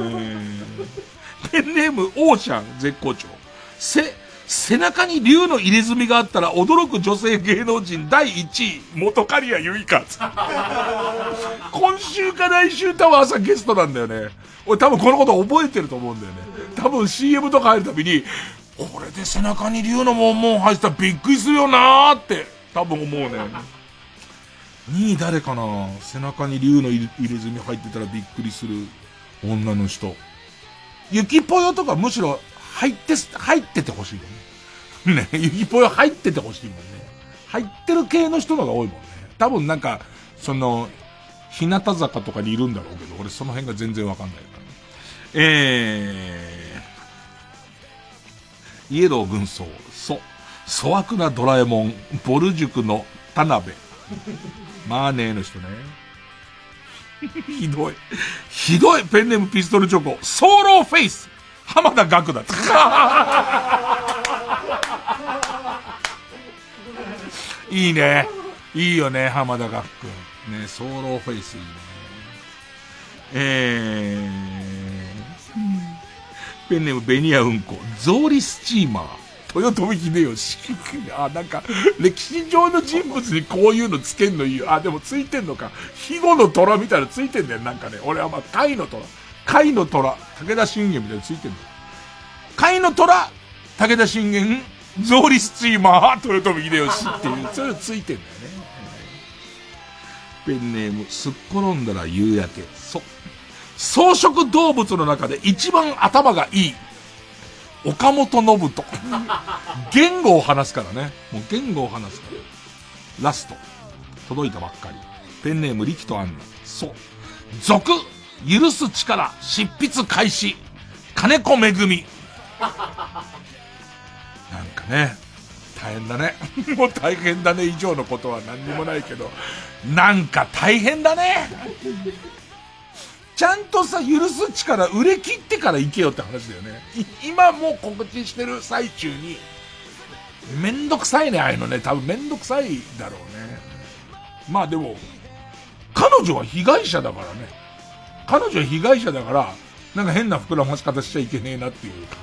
ペンネーム、オーシャン、絶好調。せ、背中に竜の入れ墨があったら驚く女性芸能人第1位、元カリアユイカ。今週か来週多分朝ゲストなんだよね。俺多分このこと覚えてると思うんだよね。多分 CM とか入るたびに、これで背中に竜のもんもん入ったらびっくりするよなーって、多分思うね。2位誰かな？背中に竜の入れ墨入ってたらびっくりする女の人。ゆきぽよとかむしろ入って、入っててほしいよね。ね、ゆきぽよ入っててほしいもんね。入ってる系の人のが多いもんね。多分なんか、その、日向坂とかにいるんだろうけど、俺その辺が全然わかんないから、ね。えー、イエロー軍曹、そ、粗悪なドラえもん、ボル塾の田辺。マーネーの人ね。ひどい。ひどいペンネームピストルチョコ。ソーローフェイス浜田岳だ。いいね。いいよね、浜田岳くん。ね、ソーローフェイスいいね。えー、ペンネームベニヤうんこ。ゾーリスチーマー。豊臣秀吉。あ、なんか、歴史上の人物にこういうのつけんのいいよ。あ、でもついてんのか。肥後の虎みたいなのついてんだよ。なんかね。俺はまあ、貝の虎。貝の虎。武田信玄みたいなのついてんの。貝の虎、武田信玄、ゾーリスチーマー、豊臣秀吉っていう、それついてんだよね。ペンネーム、すっ転んだら夕焼け。そ、草食動物の中で一番頭がいい。岡本信人。言語を話すからね。もう言語を話すから。ラスト。届いたばっかり。ペンネーム力とアンナ。そう。続、許す力、執筆開始。金子めぐみ。なんかね、大変だね。もう大変だね以上のことは何にもないけど、なんか大変だね。ちゃんとさ、許す力売れ切ってから行けよって話だよね。今も告知してる最中に、めんどくさいね、ああいうのね。多分めんどくさいだろうね。まあでも、彼女は被害者だからね。彼女は被害者だから、なんか変な膨らまし方しちゃいけねえなっていう感じか。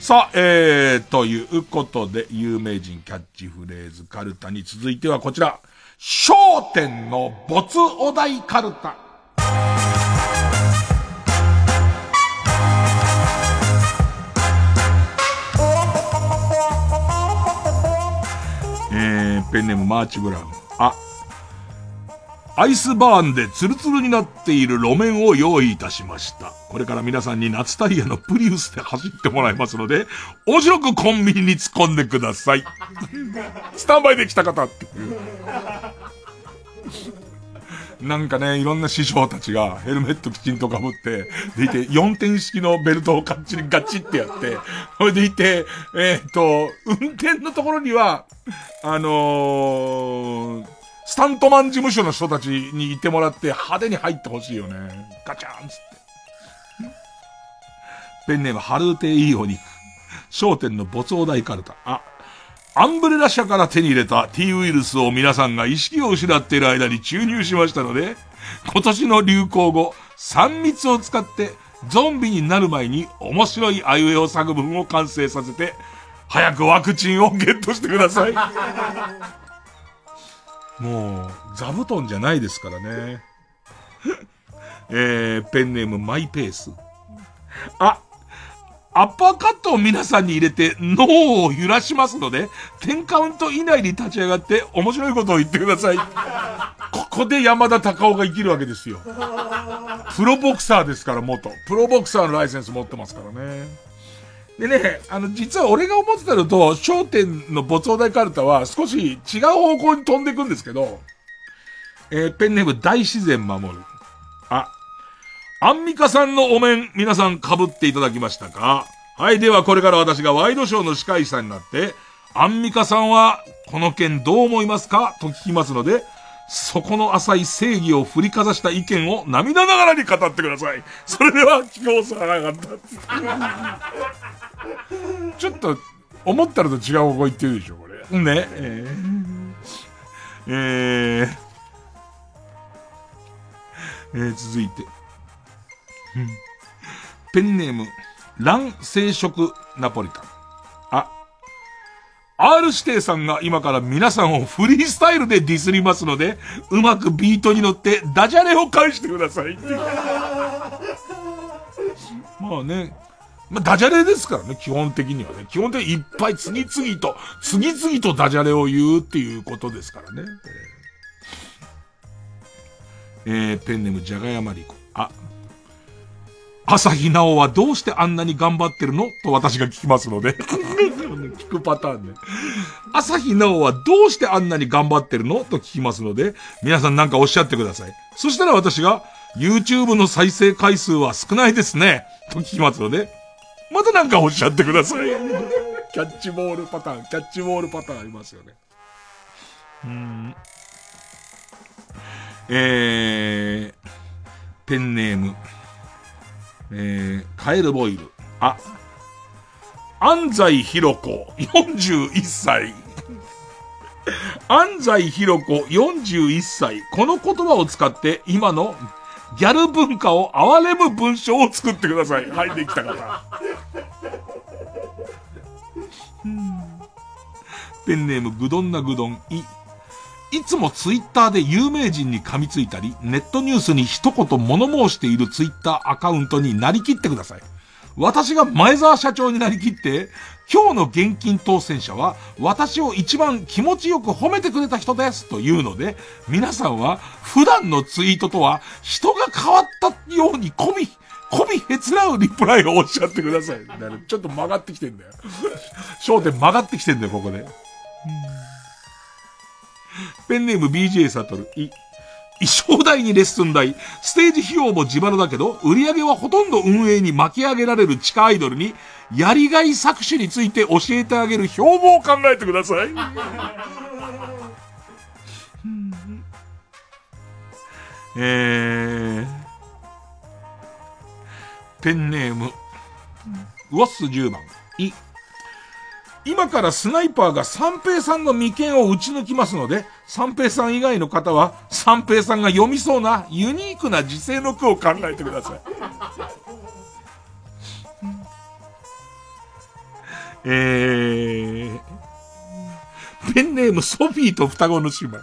さあ、えー、ということで、有名人キャッチフレーズカルタに続いてはこちら。焦点の没お題カルタ。ペンネームマーチブラウン。あ、アイスバーンでツルツルになっている路面を用意いたしました。これから皆さんに夏タイヤのプリウスで走ってもらいますので、面白くコンビニに突っ込んでください。スタンバイできた方っていう。なんかね、いろんな師匠たちがヘルメットきちんと被って、でいて、4点式のベルトをガッチリガチってやって、それでいて、えーっと、運転のところには、あのー、スタントマン事務所の人たちにいてもらって派手に入ってほしいよね。ガチャンつって。ペンネーム、ハルーテイいいお肉。商店の没大大カルタ。あ、アンブレラ社から手に入れた T ウイルスを皆さんが意識を失っている間に注入しましたので、今年の流行語、3密を使ってゾンビになる前に面白いあいうえお作文を完成させて、早くワクチンをゲットしてください。もう、座布団じゃないですからね。えー、ペンネームマイペース。あ、アッパーカットを皆さんに入れて脳を揺らしますので、10カウント以内に立ち上がって面白いことを言ってください。ここで山田隆夫が生きるわけですよ。プロボクサーですから、元。プロボクサーのライセンス持ってますからね。でね、あの、実は俺が思ってたのと、焦点の没大大カルタは少し違う方向に飛んでいくんですけど、えーペンネーム大自然守る。あ、アンミカさんのお面、皆さん被っていただきましたか？はい、ではこれから私がワイドショーの司会者になって、アンミカさんは、この件どう思いますか？と聞きますので、そこの浅い正義を振りかざした意見を涙ながらに語ってください。それでは、気候さかった。ちょっと、思ったのと違う方向行ってるでしょ、これ。ね。えー、えー、えー続いて。ペンネーム、卵生食ナポリタン。あ、R 指定さんが今から皆さんをフリースタイルでディスりますので、うまくビートに乗ってダジャレを返してください。まあね、まあダジャレですからね、基本的にはね。基本的にいっぱい次々と、次々とダジャレを言うっていうことですからね。え、えーペンネームじゃがやまりこ。あ、朝日奈央はどうしてあんなに頑張ってるの？と私が聞きますので。聞くパターンね。朝日奈央はどうしてあんなに頑張ってるの？と聞きますので、皆さんなんかおっしゃってください。そしたら私が、YouTube の再生回数は少ないですね。と聞きますので、またなんかおっしゃってください。キャッチボールパターン、キャッチボールパターンありますよね。うーん。えー、ペンネーム、えー、カエルボイル。あ、安西博子、41歳。安西博子、41歳。この言葉を使って、今のギャル文化を憐れむ文章を作ってください。はい、できた方。ペンネーム、ぐどんなぐどん、い。いつもツイッターで有名人に噛みついたり、ネットニュースに一言物申しているツイッターアカウントになりきってください。私が前澤社長になりきって、今日の現金当選者は、私を一番気持ちよく褒めてくれた人ですというので、皆さんは普段のツイートとは人が変わったようにこび、こびへつらうリプライをおっしゃってください。だちょっと曲がってきてんだよ。焦点曲がってきてんだよ、ここで。ペンネーム BJ サトル。い、衣装代にレッスン代、ステージ費用も自腹だけど、売り上げはほとんど運営に巻き上げられる地下アイドルに、やりがい搾取について教えてあげる標語を考えてください。えー、ペンネーム、ウォッス10番。い、今からスナイパーが三平さんの眉間を撃ち抜きますので、三平さん以外の方は、三平さんが読みそうなユニークな時世の句を考えてください。えー、ペンネームソフィーと双子の姉妹。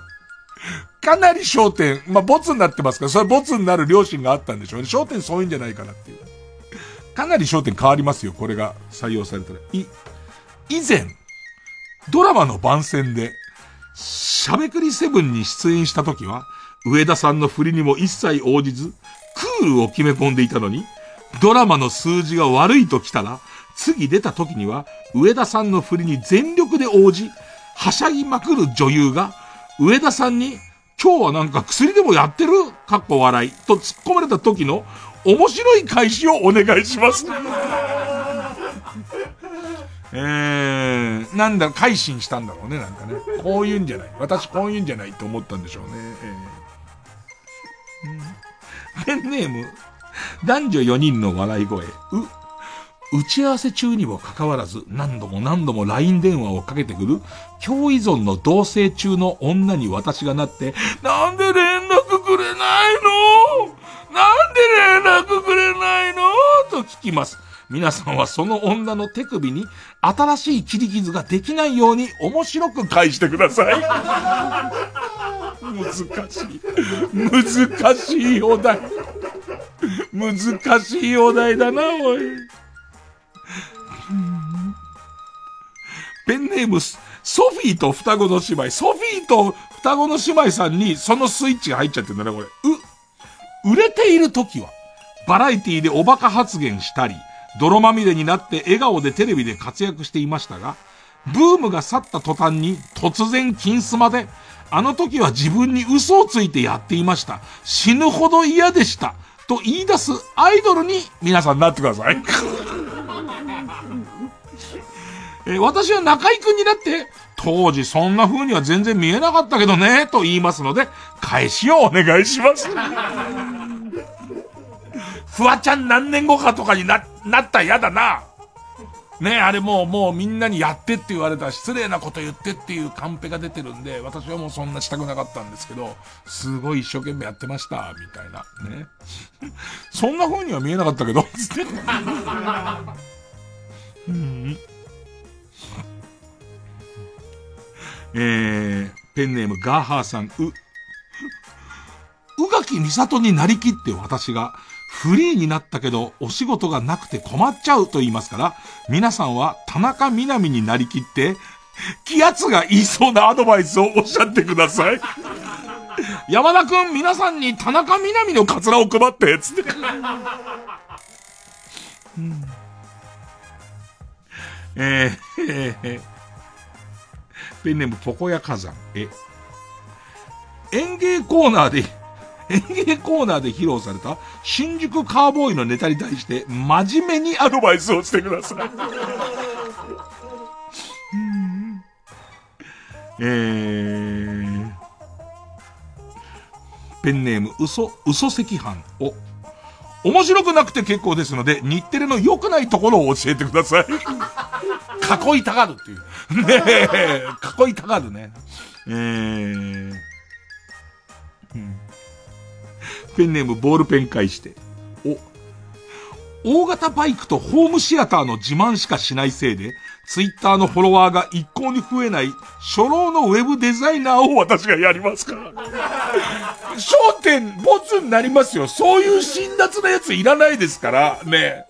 かなり焦点、まあ、ボツになってますから、それボツになる両親があったんでしょうね。焦点そういうんじゃないかなっていう。かなり焦点変わりますよ、これが採用されたら。い、以前、ドラマの番宣で、しゃべくりセブンに出演した時は、上田さんの振りにも一切応じず、クールを決め込んでいたのに、ドラマの数字が悪いと来たら、次出た時には、上田さんの振りに全力で応じ、はしゃぎまくる女優が、上田さんに、今日はなんか薬でもやってるかっこ笑い。と突っ込まれた時の、面白い返しをお願いします。えー、なんだ、改心したんだろうね、なんかね。こういうんじゃない。私こういうんじゃないと思ったんでしょうね。えー、ペンネーム、男女4人の笑い声。う、打ち合わせ中にもかかわらず、何度も何度も LINE 電話をかけてくる、共依存の同棲中の女に私がなって、なんで連絡くれないの？なんで連絡くれないの？と聞きます。皆さんはその女の手首に新しい切り傷ができないように面白く返してください。難しい。難しいお題。難しいお題だな、おい。ペンネーム、ソフィーと双子の姉妹。ソフィーと双子の姉妹さんにそのスイッチが入っちゃってんだね、これ。う、売れている時は、バラエティでおバカ発言したり、泥まみれになって笑顔でテレビで活躍していましたが、ブームが去った途端に突然金スマで、あの時は自分に嘘をついてやっていました。死ぬほど嫌でした。と言い出すアイドルに皆さんなってください。え、私は中井くんになって、当時そんな風には全然見えなかったけどね、と言いますので、返しをお願いします。フワちゃん何年後かとかにな、なったら嫌だな。ねあれもう、もうみんなにやってって言われたら失礼なこと言ってっていうカンペが出てるんで、私はもうそんなしたくなかったんですけど、すごい一生懸命やってました、みたいな。ね。そんな風には見えなかったけど、つって。うん。えー、ペンネームガーハーさん、う、宇垣美里になりきって私が、フリーになったけど、お仕事がなくて困っちゃうと言いますから、皆さんは田中みな実になりきって、気圧が言いそうなアドバイスをおっしゃってください。山田くん、皆さんに田中みな実のカツラを配って、つって。うん、えー、えー、ペンネームポコヤ火山。え、演芸コーナーで演芸コーナーで披露された新宿カーボーイのネタに対して真面目にアドバイスをしてください。えー、ペンネーム、嘘、嘘赤飯を、面白くなくて結構ですので、日テレの良くないところを教えてください。囲いたがるっていう。ねえ、囲いたがるね。えー、ペンネームボールペン返して。お、大型バイクとホームシアターの自慢しかしないせいで、ツイッターのフォロワーが一向に増えない初老のウェブデザイナーを私がやりますから。焦点、ボツになりますよ。そういう辛辣なやついらないですから、ね。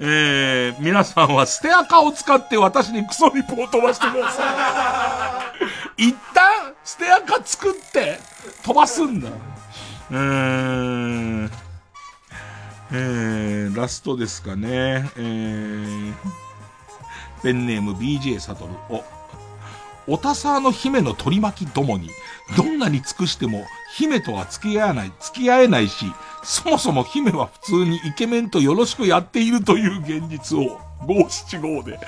えー、皆さんはステアカを使って私にクソリポート飛ばしてください。一旦、ステアカ作って、飛ばすんだ。うーん。えー、ラストですかね。えー、ペンネーム BJ サトル。お、おたさの姫の取り巻きどもに、どんなに尽くしても、姫とは付き合わない、付き合えないし、そもそも姫は普通にイケメンとよろしくやっているという現実を、五七五で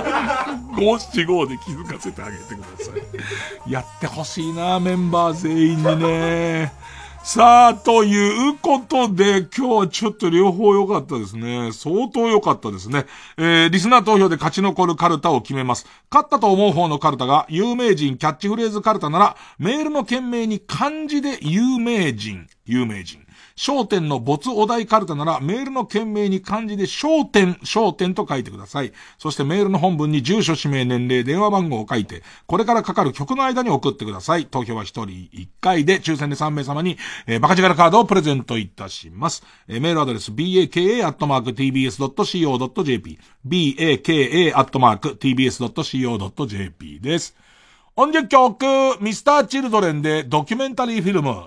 五七五で気づかせてあげてください。やってほしいな、メンバー全員にね。さあ、ということで、今日はちょっと両方良かったですね。相当良かったですね。えー、リスナー投票で勝ち残るカルタを決めます。勝ったと思う方のカルタが、有名人キャッチフレーズカルタなら、メールの件名に漢字で有名人、有名人。焦点の没お題カルタならメールの件名に漢字で焦点、焦点と書いてください。そしてメールの本文に住所、氏名、年齢、電話番号を書いて、これからかかる曲の間に送ってください。投票は1人1回で、抽選で3名様に、えー、バカ力カードをプレゼントいたします。えー、メールアドレス、baka.tbs.co.jp、baka.tbs.co.jp です。音楽曲、ミスターチルドレンでドキュメンタリーフィルム。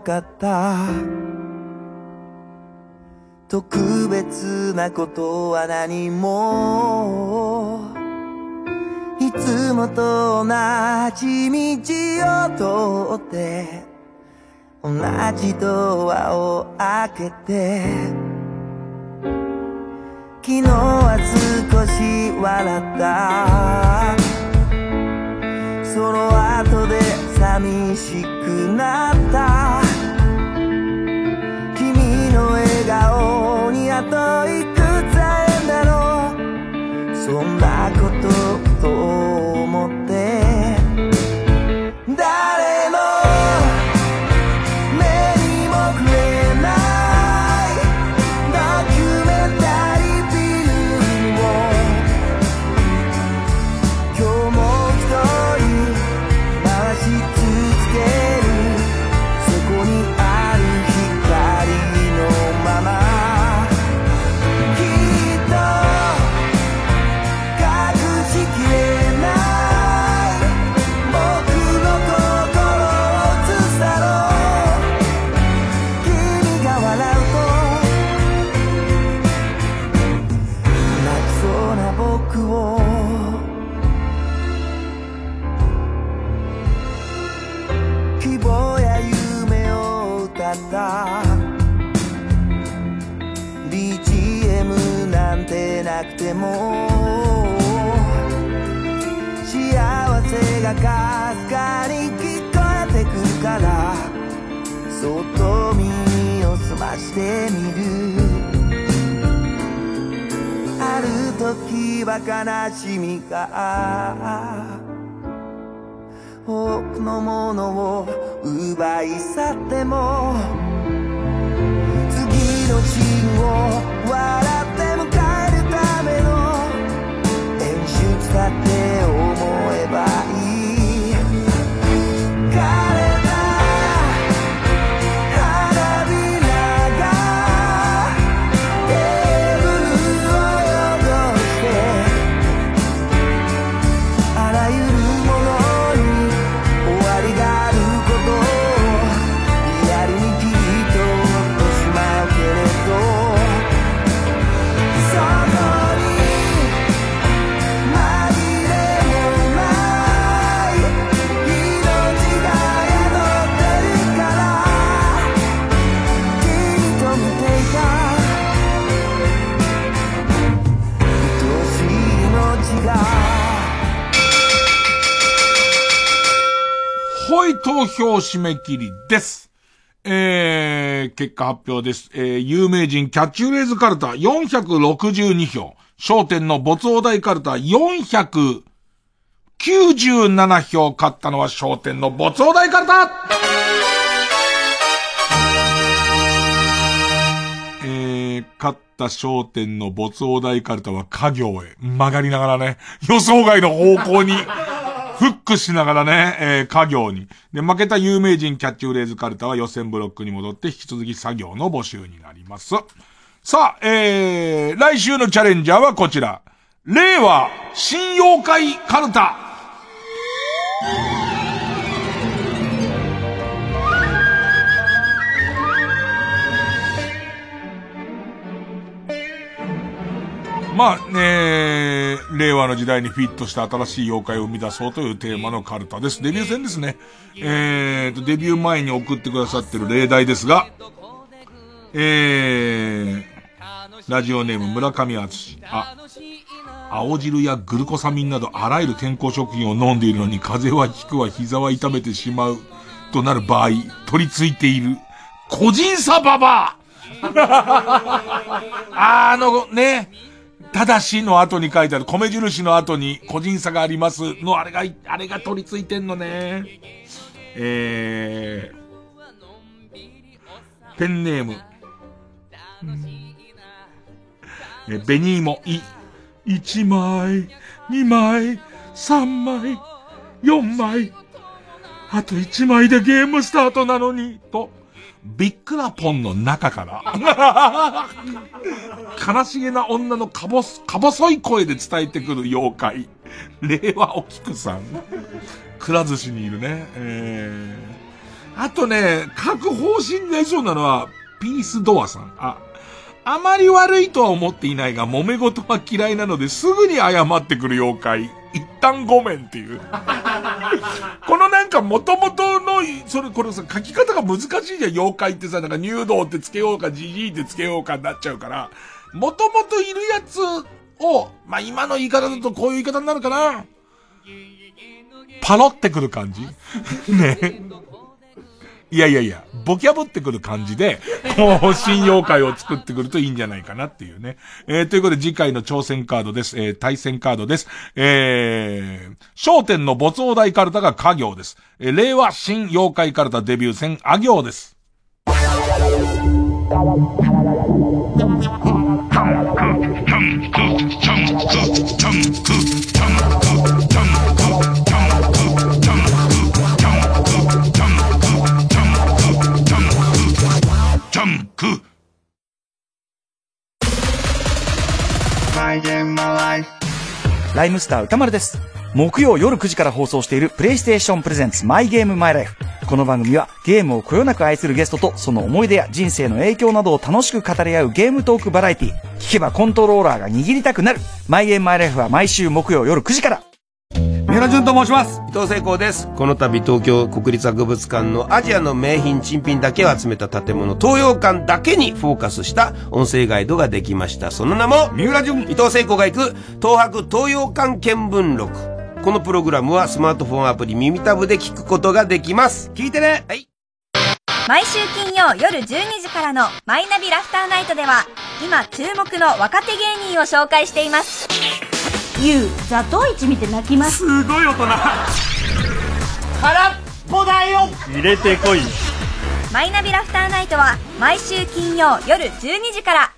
かった。特別なことは何も。いつもと同じ道を通って同じドアを開けて昨日は少し笑った。その後で寂しくなった。君の笑顔にあといくつ会えんだろう。そんなことと締め切りです。えー、結果発表です。えー、有名人キャッチフレーズカルタ462票。商店の没お題カルタ497票。勝ったのは商店の没お題カルタえー、勝った商店の没お題カルタは家業へ曲がりながらね、予想外の方向にフックしながらね、えー、家業に。で、負けた有名人キャッチフレーズカルタは予選ブロックに戻って引き続き作業の募集になります。さあ、えー、来週のチャレンジャーはこちら。令和新妖怪カルタ。まあね、令和の時代にフィットした新しい妖怪を生み出そうというテーマのカルタです。デビュー戦ですね。えーと、デビュー前に送ってくださってる例題ですが、えー、ラジオネーム村上敦あ、青汁やグルコサミンなどあらゆる健康食品を飲んでいるのに風邪はひくわ膝は痛めてしまうとなる場合、取り付いている個人差ババア あのね、ただしの後に書いてある、米印の後に個人差がありますの、あれが、あれが取り付いてんのね。えー、ペンネーム。え、ベニーモ、い、1枚、2枚、3枚、4枚。あと1枚でゲームスタートなのに、と、ビックラポンの中から、悲しげな女のかぼす、か細い声で伝えてくる妖怪。令和お菊さん。くら寿司にいるね。えー、あとね、各方針になりそうなのは、ピースドアさん。あ、あまり悪いとは思っていないが、揉め事は嫌いなのですぐに謝ってくる妖怪。一旦ごめんっていう。このなんか元々の、それ、これさ、書き方が難しいじゃん、妖怪ってさ、なんか入道ってつけようか、じじいってつけようかになっちゃうから、元々いるやつを、まあ、今の言い方だとこういう言い方になるかな。パロってくる感じね。いやいやいや、ボキャブってくる感じで、こう新妖怪を作ってくるといいんじゃないかなっていうね。えー、ということで次回の挑戦カードです。えー、対戦カードです。えー、焦点の没王大カルタが家業です。えー、令和新妖怪カルタデビュー戦、あ行です。ライムスター歌丸です。木曜夜9時から放送しているプレイステーションプレゼンツマイゲームマイライフ。この番組はゲームをこよなく愛するゲストとその思い出や人生の影響などを楽しく語り合うゲームトークバラエティ聞けばコントローラーが握りたくなる。マイゲームマイライフは毎週木曜夜9時から。三浦淳と申します。伊藤聖光です。この度東京国立博物館のアジアの名品珍品だけを集めた建物東洋館だけにフォーカスした音声ガイドができました。その名も三浦淳。伊藤聖光が行く東博東洋館見聞録。このプログラムはスマートフォンアプリ耳タブで聞くことができます。聞いてね。はい。毎週金曜夜12時からのマイナビラフターナイトでは今注目の若手芸人を紹介していますユウザトウイチ見て泣きます。すごい大人。空っぽだよ。入れてこい。マイナビラフターナイトは毎週金曜夜12時から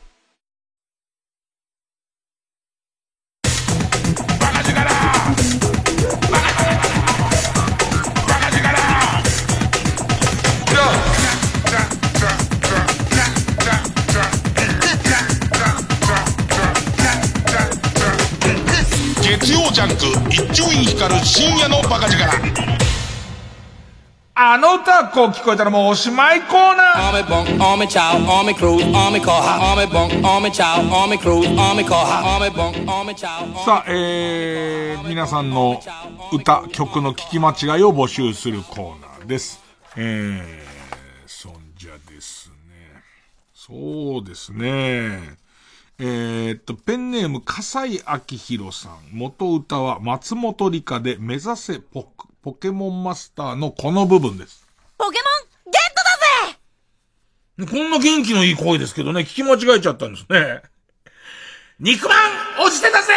ジャンク一丁院光る深夜のバカ力。あの歌こう聞こえたらもうおしまいコーナー。さあえー、皆さんの歌曲の聞き間違いを募集するコーナーです。えそーそうですね。えー、っと、ペンネーム、笠井明宏さん。元歌は松本理香で目指せポポケモンマスターのこの部分です。ポケモンゲットだぜこんな元気のいい声ですけどね、聞き間違えちゃったんですね。肉まん落ちてたぜ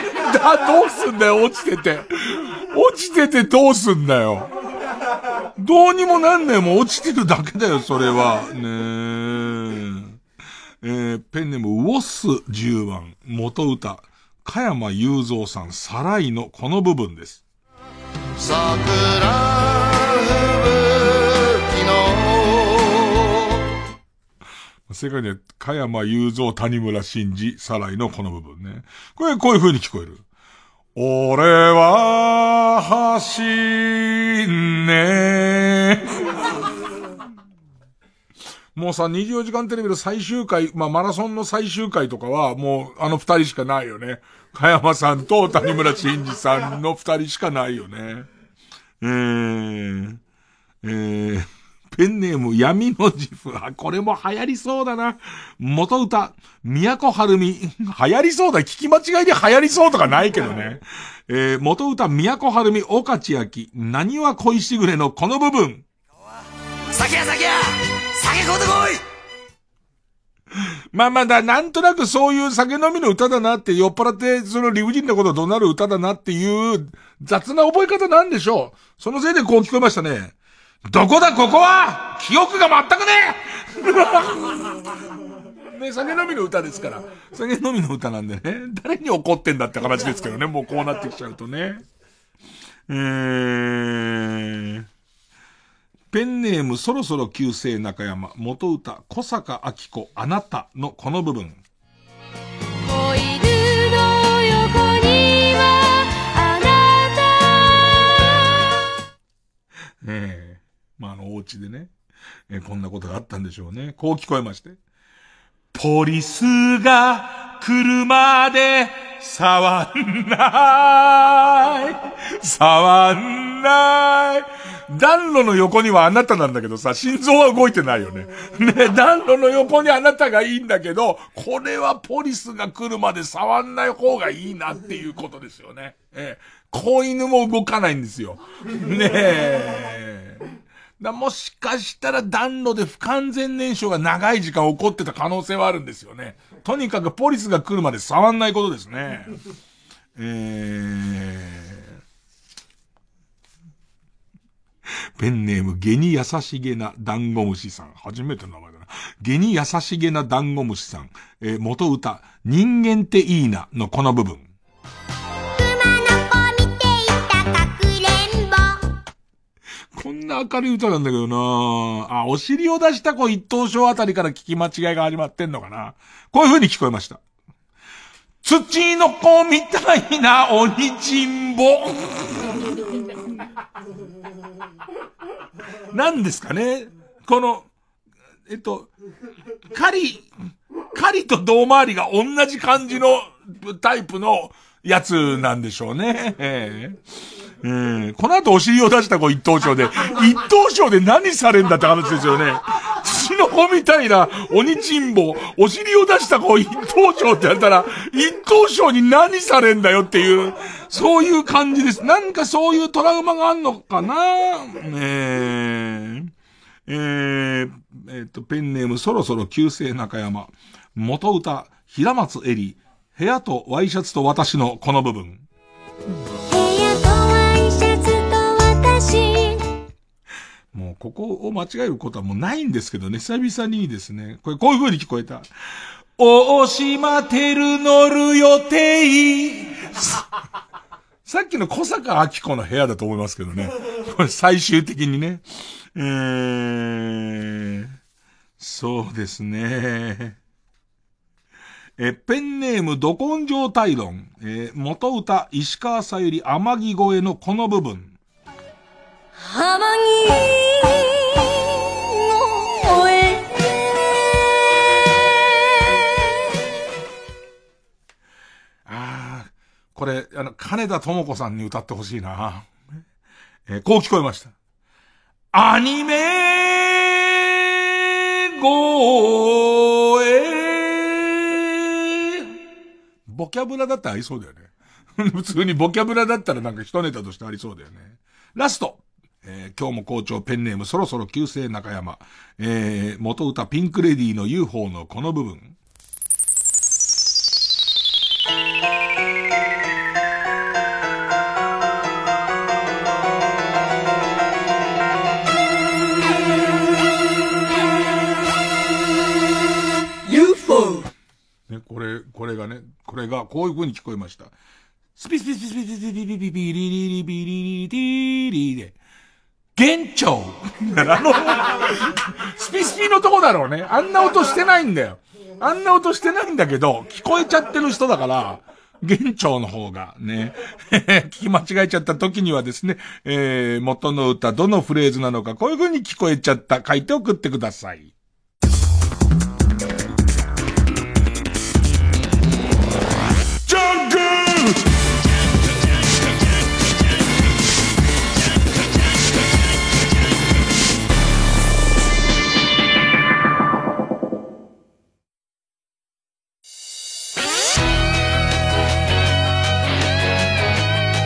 だ、どうすんだよ、落ちてて。落ちててどうすんだよ。どうにもなんないもん落ちてるだけだよ、それは。ねえ。えー、ペンネーム、ウォス10番、元歌、加山雄三さん、サライのこの部分です。桜吹雪の正解には、加山雄三、谷村新司、サライのこの部分ね。これ、こういう風に聞こえる。俺は、走んねもうさ、24時間テレビの最終回、まあ、マラソンの最終回とかは、もう、あの二人しかないよね。加山さんと谷村新司さんの二人しかないよね。えー、えー、ペンネーム闇の自負。あ、これも流行りそうだな。元歌、都春美。流行りそうだ。聞き間違いで流行りそうとかないけどね。えー、元歌、都春美、岡千秋。何は恋しぐれのこの部分。酒や酒や酒買うてこいまあまあだ、なんとなくそういう酒飲みの歌だなって、酔っ払って、その理不尽なことを怒鳴る歌だなっていう、雑な覚え方なんでしょう。そのせいでこう聞こえましたね。どこだここは記憶が全くねえ ね、酒飲みの歌ですから。酒飲みの歌なんでね。誰に怒ってんだって話ですけどね。もうこうなってきちゃうとね。えー。ペンネームそろそろ旧姓中山、元歌、小坂明子、あなたのこの部分。子犬の横にはあなええまあ、あの、お家でね、えーこんなことがあったんでしょうね。こう聞こえまして。ポリスが車で触んない。触んない。暖炉の横にはあなたなんだけどさ、心臓は動いてないよね。ね、暖炉の横にあなたがいいんだけど、これはポリスが来るまで触んない方がいいなっていうことですよね。ええ、子犬も動かないんですよ。ねえ。だもしかしたら暖炉で不完全燃焼が長い時間起こってた可能性はあるんですよね。とにかくポリスが来るまで触んないことですね。えー、ペンネーム、ゲに優しげなダンゴムシさん。初めての名前だな。ゲに優しげなダンゴムシさん。えー元歌、人間っていいなのこの部分。こんな明るい歌なんだけどなあ、お尻を出した子一等賞あたりから聞き間違いが始まってんのかなこういう風に聞こえました。土の子みたいな鬼ち んぼ。何ですかねこの、えっと、狩り、狩りと胴回りが同じ感じのタイプのやつなんでしょうね。ええええこの後お尻を出した子一等賞で、一等賞で何されんだって話ですよね。土の子みたいな鬼ちんぼ、お尻を出した子一等賞ってやったら、一等賞に何されんだよっていう、そういう感じです。なんかそういうトラウマがあんのかな？えええー、えっと、ペンネームそろそろ旧姓中山。元歌、平松エリ。部屋とワイシャツと私のこの部分。もうここを間違えることはもうないんですけどね、久々にですね、これこういう風に聞こえた。大島てる乗る予定。さっきの小坂明子の部屋だと思いますけどね。これ最終的にね。えー、そうですね。え、ペンネーム、ど根性大論。えー元歌、石川さゆり、天城越えのこの部分。浜の声ああ、これ、あの、金田智子さんに歌ってほしいな。えーこう聞こえました。アニメ声ボキャブラだったありそうだよね。普通にボキャブラだったらなんか一ネタとしてありそうだよね。ラスト。えー今日も校長ペンネームそろそろ旧姓中山。えー元歌ピンクレディの UFO のこの部分。ね、これ、これがね、これがこういう風に聞こえました。スピスピスピスピスピスピピピピリリリビリリリリリで、幻聴あの、スピスピのとこだろうね。あんな音してないんだよ。あんな音してないんだけど、聞こえちゃってる人だから、幻聴の方がね、聞き間違えちゃった時にはですね、えー、元の歌どのフレーズなのかこういう風に聞こえちゃった書いて送ってください。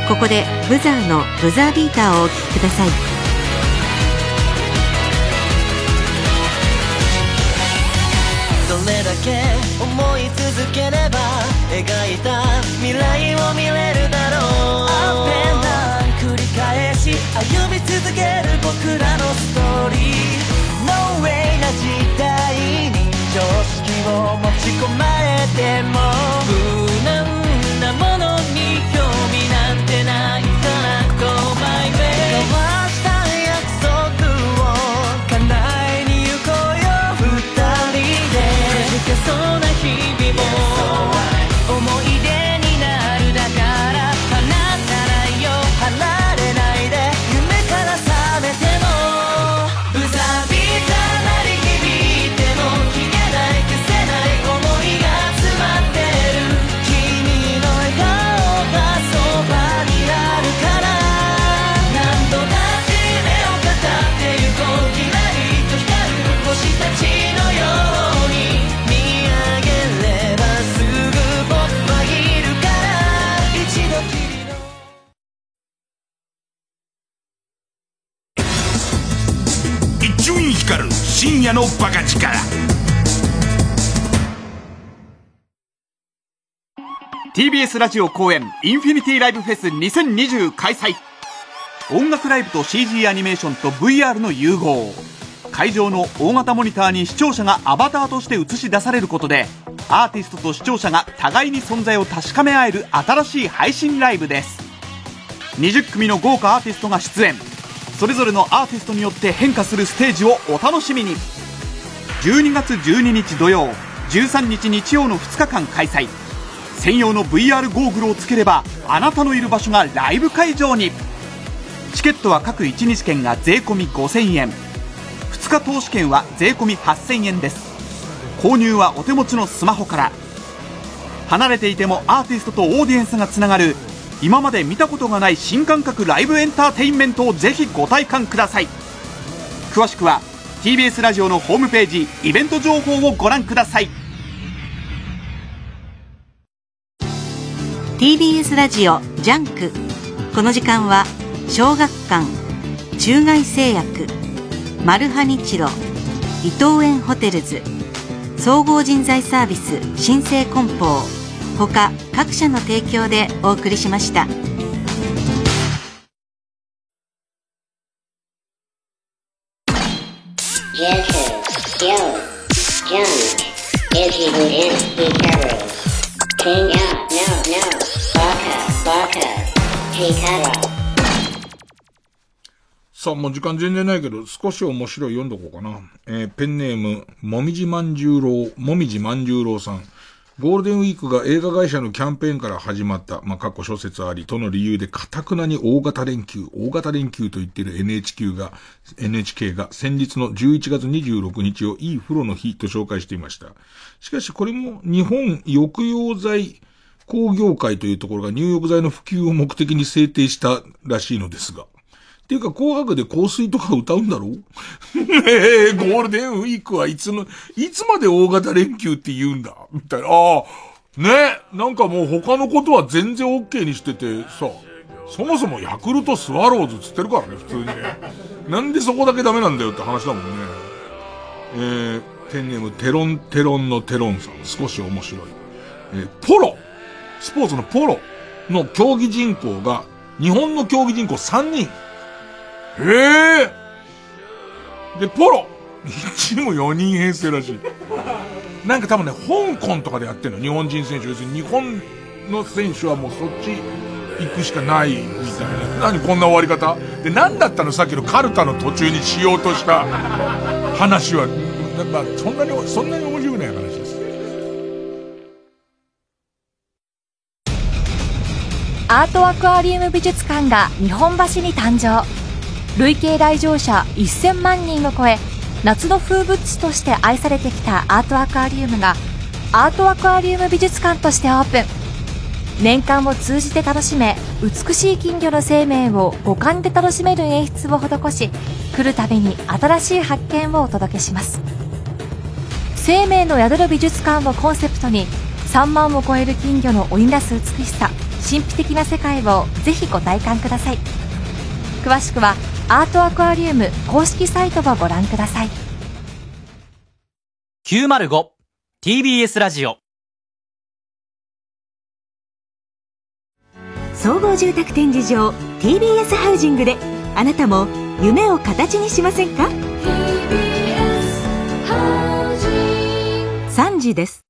ここでブザーのブザービーターをお聴きください。どれだけ思い続ければ描いた未来を見れるだろう。Up and down 繰り返し歩み続ける僕らのストーリー。No way な時代に常識を持ち込まれても。深夜のバカ力。TBS ラジオ公演インフィニティライブフェス2020開催。音楽ライブと CG アニメーションと VR の融合。会場の大型モニターに視聴者がアバターとして映し出されることでアーティストと視聴者が互いに存在を確かめ合える新しい配信ライブです。20組の豪華アーティストが出演。それぞれのアーティストによって変化するステージをお楽しみに。12月12日土曜13日日曜の2日間開催。専用の VR ゴーグルをつければあなたのいる場所がライブ会場に。チケットは各1日券が税込5000円。2日投資券は税込8000円です。購入はお手持ちのスマホから。離れていてもアーティストとオーディエンスがつながる今まで見たことがない新感覚ライブエンターテインメントをぜひご体感ください。詳しくは TBS ラジオのホームページイベント情報をご覧ください。TBS ラジオジャンク。この時間は小学館中外製薬マルハニチロ伊藤園ホテルズ総合人材サービス新生梱包。他各社の提供でお送りしました。さあ、もう時間全然ないけど、少し面白い読んどこうかな。えーペンネーム、もみじまんじゅうろう、もみじまんじゅうろうさん。ゴールデンウィークが映画会社のキャンペーンから始まった、まあ、過去諸説あり、との理由で、かたくなに大型連休、大型連休と言っている NHK が、NHK が先日の11月26日をいい風呂の日と紹介していました。しかしこれも日本浴用剤工業会というところが入浴剤の普及を目的に制定したらしいのですが。っていうか、紅白で香水とか歌うんだろ？う ええゴールデンウィークはいつの、いつまで大型連休って言うんだ？みたいな。ああ、ねえ、なんかもう他のことは全然 OK にしててさ、そもそもヤクルトスワローズつってるからね、普通にね。なんでそこだけダメなんだよって話だもんね。えー、ペンネームテロンテロンのテロンさん、少し面白い。えーポロスポーツのポロの競技人口が、日本の競技人口3人。へえで、ポロチーム4人編成らしい。なんか多分ね、香港とかでやってんの。日本人選手。要するに日本の選手はもうそっち行くしかないみたいな。何こんな終わり方？で、何だったの？さっきのカルタの途中にしようとした話は。まあ、そんなに、そんなに面白くない話です。アートアクアリウム美術館が日本橋に誕生累計来場者1000万人を超え夏の風物詩として愛されてきたアートアクアリウムがアートアクアリウム美術館としてオープン。年間を通じて楽しめ美しい金魚の生命を五感で楽しめる演出を施し来るたびに新しい発見をお届けします。生命の宿る美術館をコンセプトに3万を超える金魚の織りなす美しさ神秘的な世界をぜひご体感ください。詳しくはアートアクアリウム公式サイトをご覧ください。905TBS ラジオ。総合住宅展示場 TBS ハウジングであなたも夢を形にしませんか？3時です